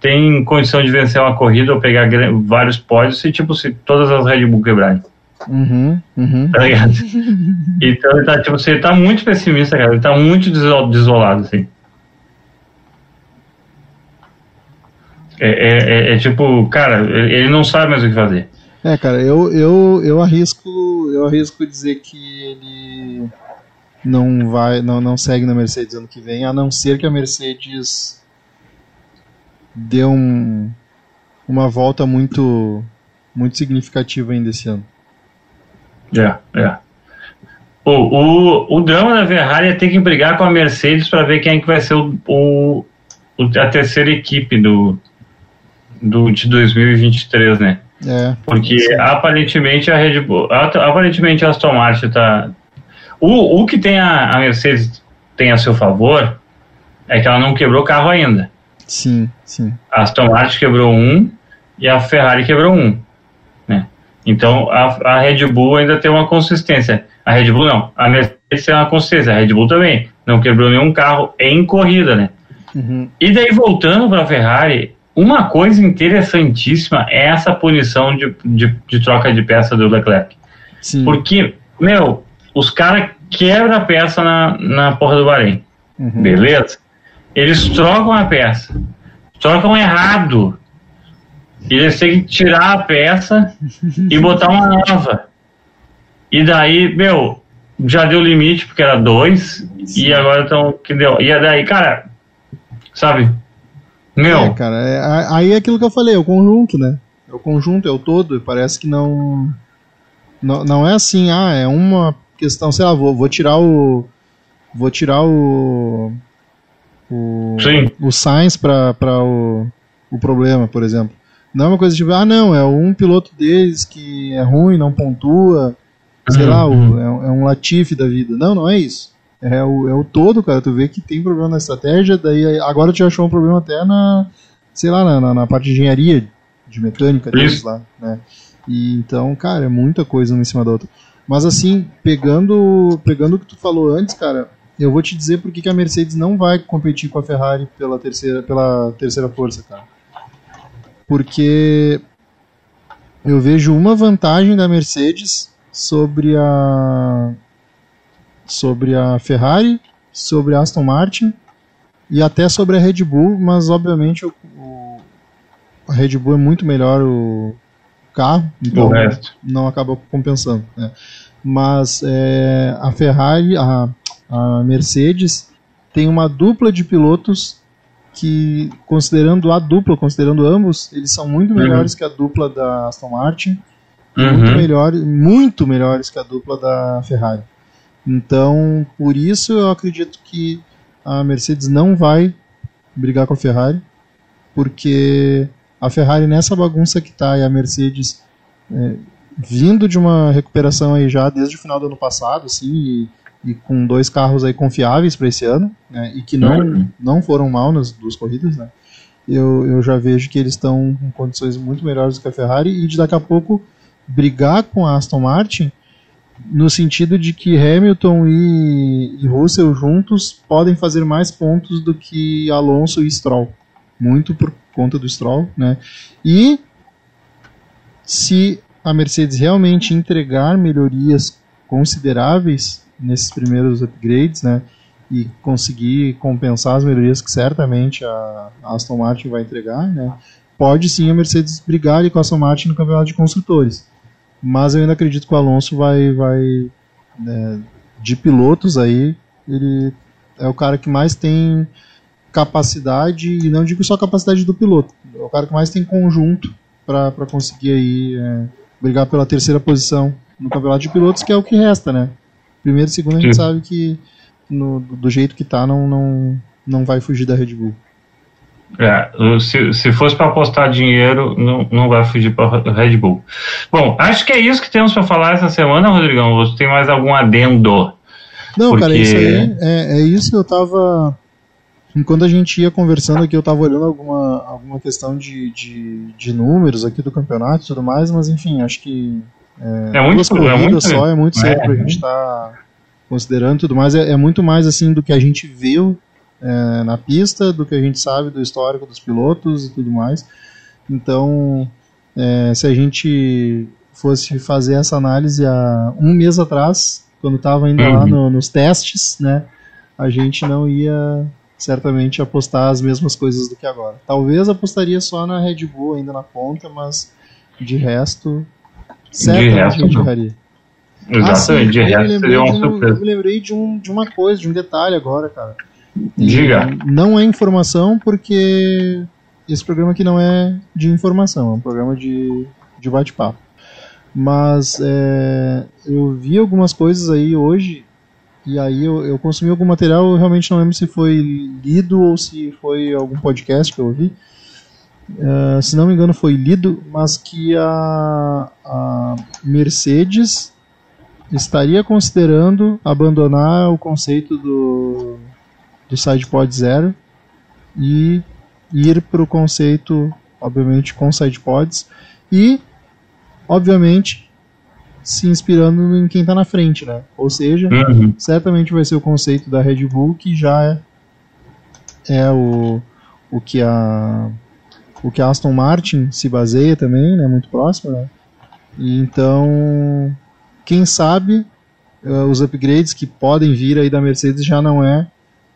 tem condição de vencer uma corrida ou pegar vários pódios se, tipo, se todas as Red Bull quebrarem. Uhum, uhum. Tá ligado? então ele tá, tipo, ele tá muito pessimista, cara. Ele tá muito deso- desolado, assim. É, é, é- é tipo, cara, ele não sabe mais o que fazer. É, cara, eu, eu, eu arrisco eu arrisco dizer que ele não vai não, não segue na Mercedes ano que vem, a não ser que a Mercedes dê um, uma volta muito muito significativa ainda esse ano. É, é. O, o, o drama da Ferrari é ter que brigar com a Mercedes para ver quem é que vai ser o, o, a terceira equipe do, do, de 2023, né? É, Porque Sim. aparentemente a Red Bull, aparentemente a Aston Martin tá. O, o que tem a, a Mercedes tem a seu favor é que ela não quebrou o carro ainda. sim, sim. A Aston Martin quebrou um e a Ferrari quebrou um. Então a, a Red Bull ainda tem uma consistência. A Red Bull não. A Mercedes tem uma consistência. A Red Bull também. Não quebrou nenhum carro em corrida, né? Uhum. E daí, voltando para a Ferrari, uma coisa interessantíssima é essa punição de, de, de troca de peça do Leclerc. Sim. Porque, meu, os caras quebram a peça na, na porra do Bahrein. Uhum. Beleza? Eles trocam a peça. Trocam errado. E eles têm que tirar a peça e botar uma nova. E daí, meu, já deu limite, porque era dois, e agora estão. que deu? E daí, cara, sabe? Meu, É, cara, é- aí é aquilo que eu falei, é o conjunto, né? É o conjunto, é o todo, e parece que não, não. Não é assim, ah, é uma questão, sei lá, vou, vou tirar o. Vou tirar o. O, Sim. o Sainz pra o, o problema, por exemplo. Não é uma coisa tipo, ah, não, é um piloto deles que é ruim, não pontua, sei lá, o- é, um- é um Latifi da vida. Não, não é isso. É o, é o todo, cara. Tu vê que tem problema na estratégia, daí agora tu achou um problema até na, sei lá, na, na, na parte de engenharia, de mecânica deles lá, né? E então, cara, é muita coisa uma em cima da outra. Mas assim, pegando, pegando o que tu falou antes, cara, eu vou te dizer por que que a Mercedes não vai competir com a Ferrari pela terceira, pela terceira força, cara. Porque eu vejo uma vantagem da Mercedes sobre a sobre a Ferrari, sobre a Aston Martin e até sobre a Red Bull, mas obviamente o, o- a Red Bull é muito melhor o carro, então não acaba compensando. né? Mas é, a Ferrari, a, a Mercedes tem uma dupla de pilotos que, considerando a dupla, considerando ambos, eles são muito Uhum. melhores que a dupla da Aston Martin, muito, Uhum. melhores, muito melhores que a dupla da Ferrari. Então, por isso eu acredito que a Mercedes não vai brigar com a Ferrari, porque a Ferrari nessa bagunça que tá e a Mercedes é, vindo de uma recuperação aí já desde o final do ano passado, assim, e, e com dois carros aí confiáveis para esse ano, né, e que não, Uhum. não foram mal nas duas corridas, né, eu, eu já vejo que eles estão com condições muito melhores do que a Ferrari e de daqui a pouco brigar com a Aston Martin no sentido de que Hamilton e, e Russell juntos podem fazer mais pontos do que Alonso e Stroll. Muito por conta do Stroll, né? E se a Mercedes realmente entregar melhorias consideráveis nesses primeiros upgrades, né? E conseguir compensar as melhorias que certamente a Aston Martin vai entregar, né? Pode sim a Mercedes brigar com a Aston Martin no campeonato de construtores. Mas eu ainda acredito que o Alonso vai, vai né, de pilotos aí, ele é o cara que mais tem capacidade, e não digo só capacidade do piloto, é o cara que mais tem conjunto para conseguir aí é, brigar pela terceira posição no campeonato de pilotos, que é o que resta, né? Primeiro e segundo a gente Sim. sabe que no- do jeito que tá não, não, não vai fugir da Red Bull. É, se, se fosse para apostar dinheiro, não, não vai fugir para Red Bull. Bom, acho que é isso que temos para falar essa semana, Rodrigão. Você tem mais algum adendo? Não, Porque- cara, isso aí é, é isso que eu tava. Enquanto a gente ia conversando aqui, eu tava olhando alguma, alguma questão de, de, de números aqui do campeonato e tudo mais, mas enfim, acho que É muito, duas é corridas muito só é muito cedo é. pra gente estar considerando e tudo mais. É, é muito mais assim do que a gente viu é, na pista, do que a gente sabe do histórico dos pilotos e tudo mais. Então, é, se a gente fosse fazer essa análise há um mês atrás, quando estava ainda lá no, nos testes, né, a gente não ia certamente apostar as mesmas coisas do que agora. Talvez apostaria só na Red Bull ainda na ponta, mas de resto, resto. Exatamente, de eu me resto lembrei seria uma de um- Eu me lembrei de, um, de uma coisa, de um detalhe agora, cara. E Diga. Não é informação porque esse programa aqui não é de informação, é um programa de, de bate-papo. Mas é, eu vi algumas coisas aí hoje e aí eu, eu consumi algum material, eu realmente não lembro se foi lido ou se foi algum podcast que eu ouvi. Eh, se não me engano foi lido, mas que a, a Mercedes estaria considerando abandonar o conceito do, do SidePod Zero e ir para o conceito, obviamente, com SidePods e, obviamente, se inspirando em quem está na frente, né? Ou seja, Uhum. certamente vai ser o conceito da Red Bull que já é, é o, o que a o que a Aston Martin se baseia também, né, muito próximo, né? Então, quem sabe eh, os upgrades que podem vir aí da Mercedes já não é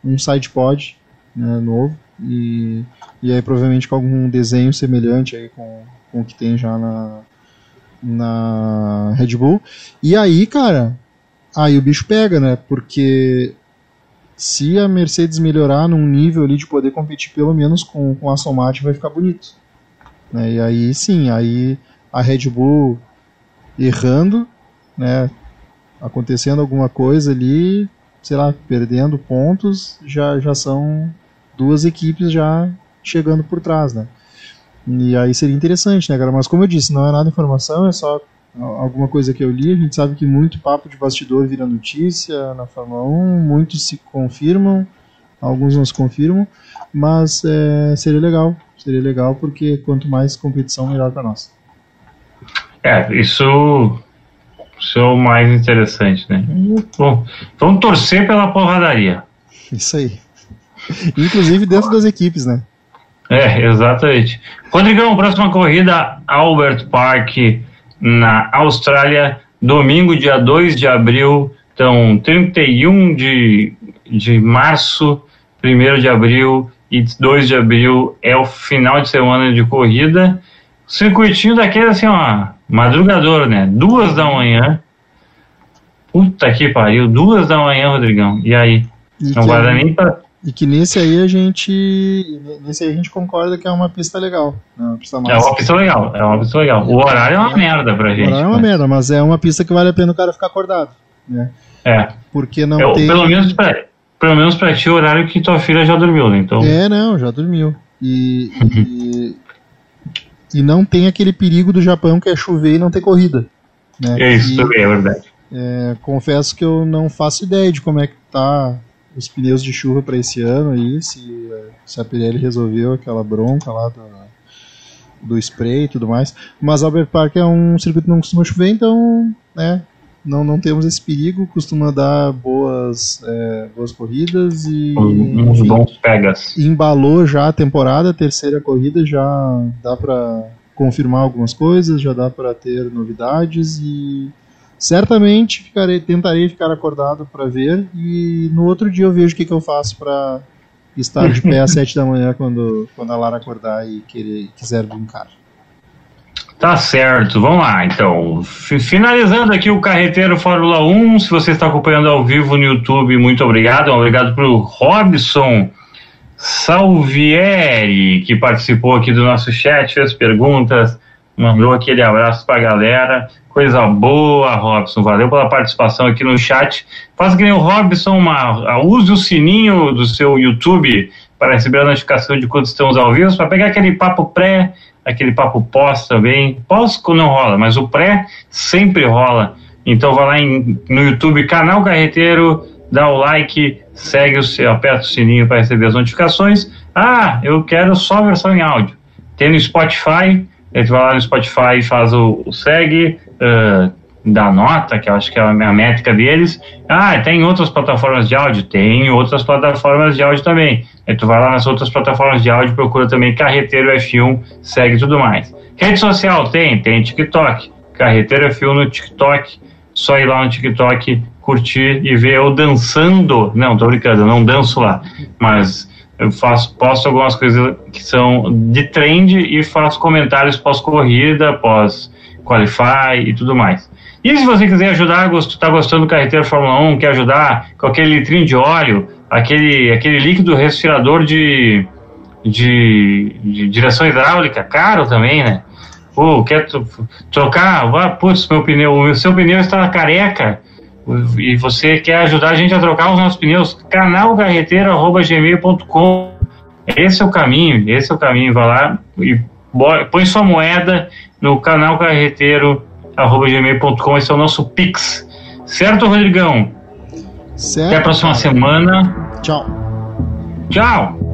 um sidepod né, novo e, e aí provavelmente com algum desenho semelhante aí com, com o que tem já na na Red Bull. E aí, cara, aí o bicho pega, né? Porque se a Mercedes melhorar num nível ali de poder competir pelo menos com, com a Aston vai ficar bonito. Né? E aí sim, aí a Red Bull errando, né? Acontecendo alguma coisa ali, sei lá, perdendo pontos, já, já são duas equipes já chegando por trás, né? E aí seria interessante, né, cara? Mas como eu disse, não é nada informação, é só alguma coisa que eu li. A gente sabe que muito papo de bastidor vira notícia na Fórmula 1, muitos se confirmam, alguns não se confirmam, mas é, seria legal. Seria legal porque quanto mais competição, melhor para nós. É, isso, isso é o mais interessante, né? Bom, vamos torcer pela porradaria. Isso aí. Inclusive dentro das equipes, né? É, exatamente. Rodrigão, próxima corrida, Albert Park, na Austrália, domingo, dia 2 de abril, então 31 de, de março, 1 de abril e 2 de abril é o final de semana de corrida. Circuitinho daquele assim, ó, madrugador, né? Duas da manhã. Puta que pariu, duas da manhã, Rodrigão. E aí? Não dar nem pra. E que nesse aí a gente. Nesse aí a gente concorda que é uma pista legal. né? Uma pista É uma pista legal, é uma pista legal. O horário é uma merda pra O gente. horário é uma né? merda, mas é uma pista que vale a pena o cara ficar acordado. Né? É. Porque não Eu, tem. pelo, menos pra, pelo menos pra ti, o horário que tua filha já dormiu, né? Então, É, não, já dormiu. E, e, e não tem aquele perigo do Japão que é chover e não ter corrida. Né? é isso E, também, é verdade. é, confesso que eu não faço ideia de como é que tá os pneus de chuva para esse ano aí, se, se a Pirelli resolveu aquela bronca lá do, do spray e tudo mais. Mas Albert Park é um circuito que não costuma chover, então, né, não, não temos esse perigo, costuma dar boas, é, boas corridas e Uns bons pegas. embalou já a temporada, a terceira corrida já dá para confirmar algumas coisas, já dá para ter novidades e certamente ficarei, tentarei ficar acordado para ver e no outro dia eu vejo o que, que eu faço para estar de pé às sete da manhã quando, quando a Lara acordar e querer, quiser brincar. Tá certo, vamos lá então. Fi- Finalizando aqui o Carreteiro Fórmula 1, se você está acompanhando ao vivo no YouTube, muito obrigado. Obrigado pro Robson Salvieri, que participou aqui do nosso chat, fez perguntas, mandou aquele abraço pra galera. Coisa boa, Robson. Valeu pela participação aqui no chat. Faça que nem o Robson, uma, use o sininho do seu YouTube para receber a notificação de quando estamos ao vivo, para pegar aquele papo pré, aquele papo pós também. Pós não rola, mas o pré sempre rola. Então vai lá em, no YouTube, canal Carreteiro, dá o like, segue o seu, aperta o sininho para receber as notificações. Ah, eu quero só a versão em áudio. Tem no Spotify, a gente vai lá no Spotify e faz o, o segue, ah, da nota, que eu acho que é a métrica deles. Ah, tem outras plataformas de áudio? Tem outras plataformas de áudio também. Aí tu vai lá nas outras plataformas de áudio, procura também Carreteiro F1, segue tudo mais. Rede social tem? Tem TikTok. Carreteiro F1 no TikTok. Só ir lá no TikTok, curtir e ver eu dançando. Não, tô brincando, eu não danço lá. Mas eu faço, posto algumas coisas que são de trend e faço comentários pós-corrida, pós-qualify e tudo mais. E se você quiser ajudar, está gostando do Carreteiro Fórmula 1, quer ajudar com aquele litrinho de óleo, aquele, aquele líquido respirador de, de, de direção hidráulica, caro também, né? Pô, quer trocar? Ah, putz, meu pneu, o seu pneu está careca e você quer ajudar a gente a trocar os nossos pneus, canalcarreteiro.gmail.com esse é o caminho, esse é o caminho, vai lá e põe sua moeda no canal carreteiro.gmail.com, esse é o nosso Pix. Certo, Rodrigão? Certo. Até a próxima semana. Tchau. Tchau.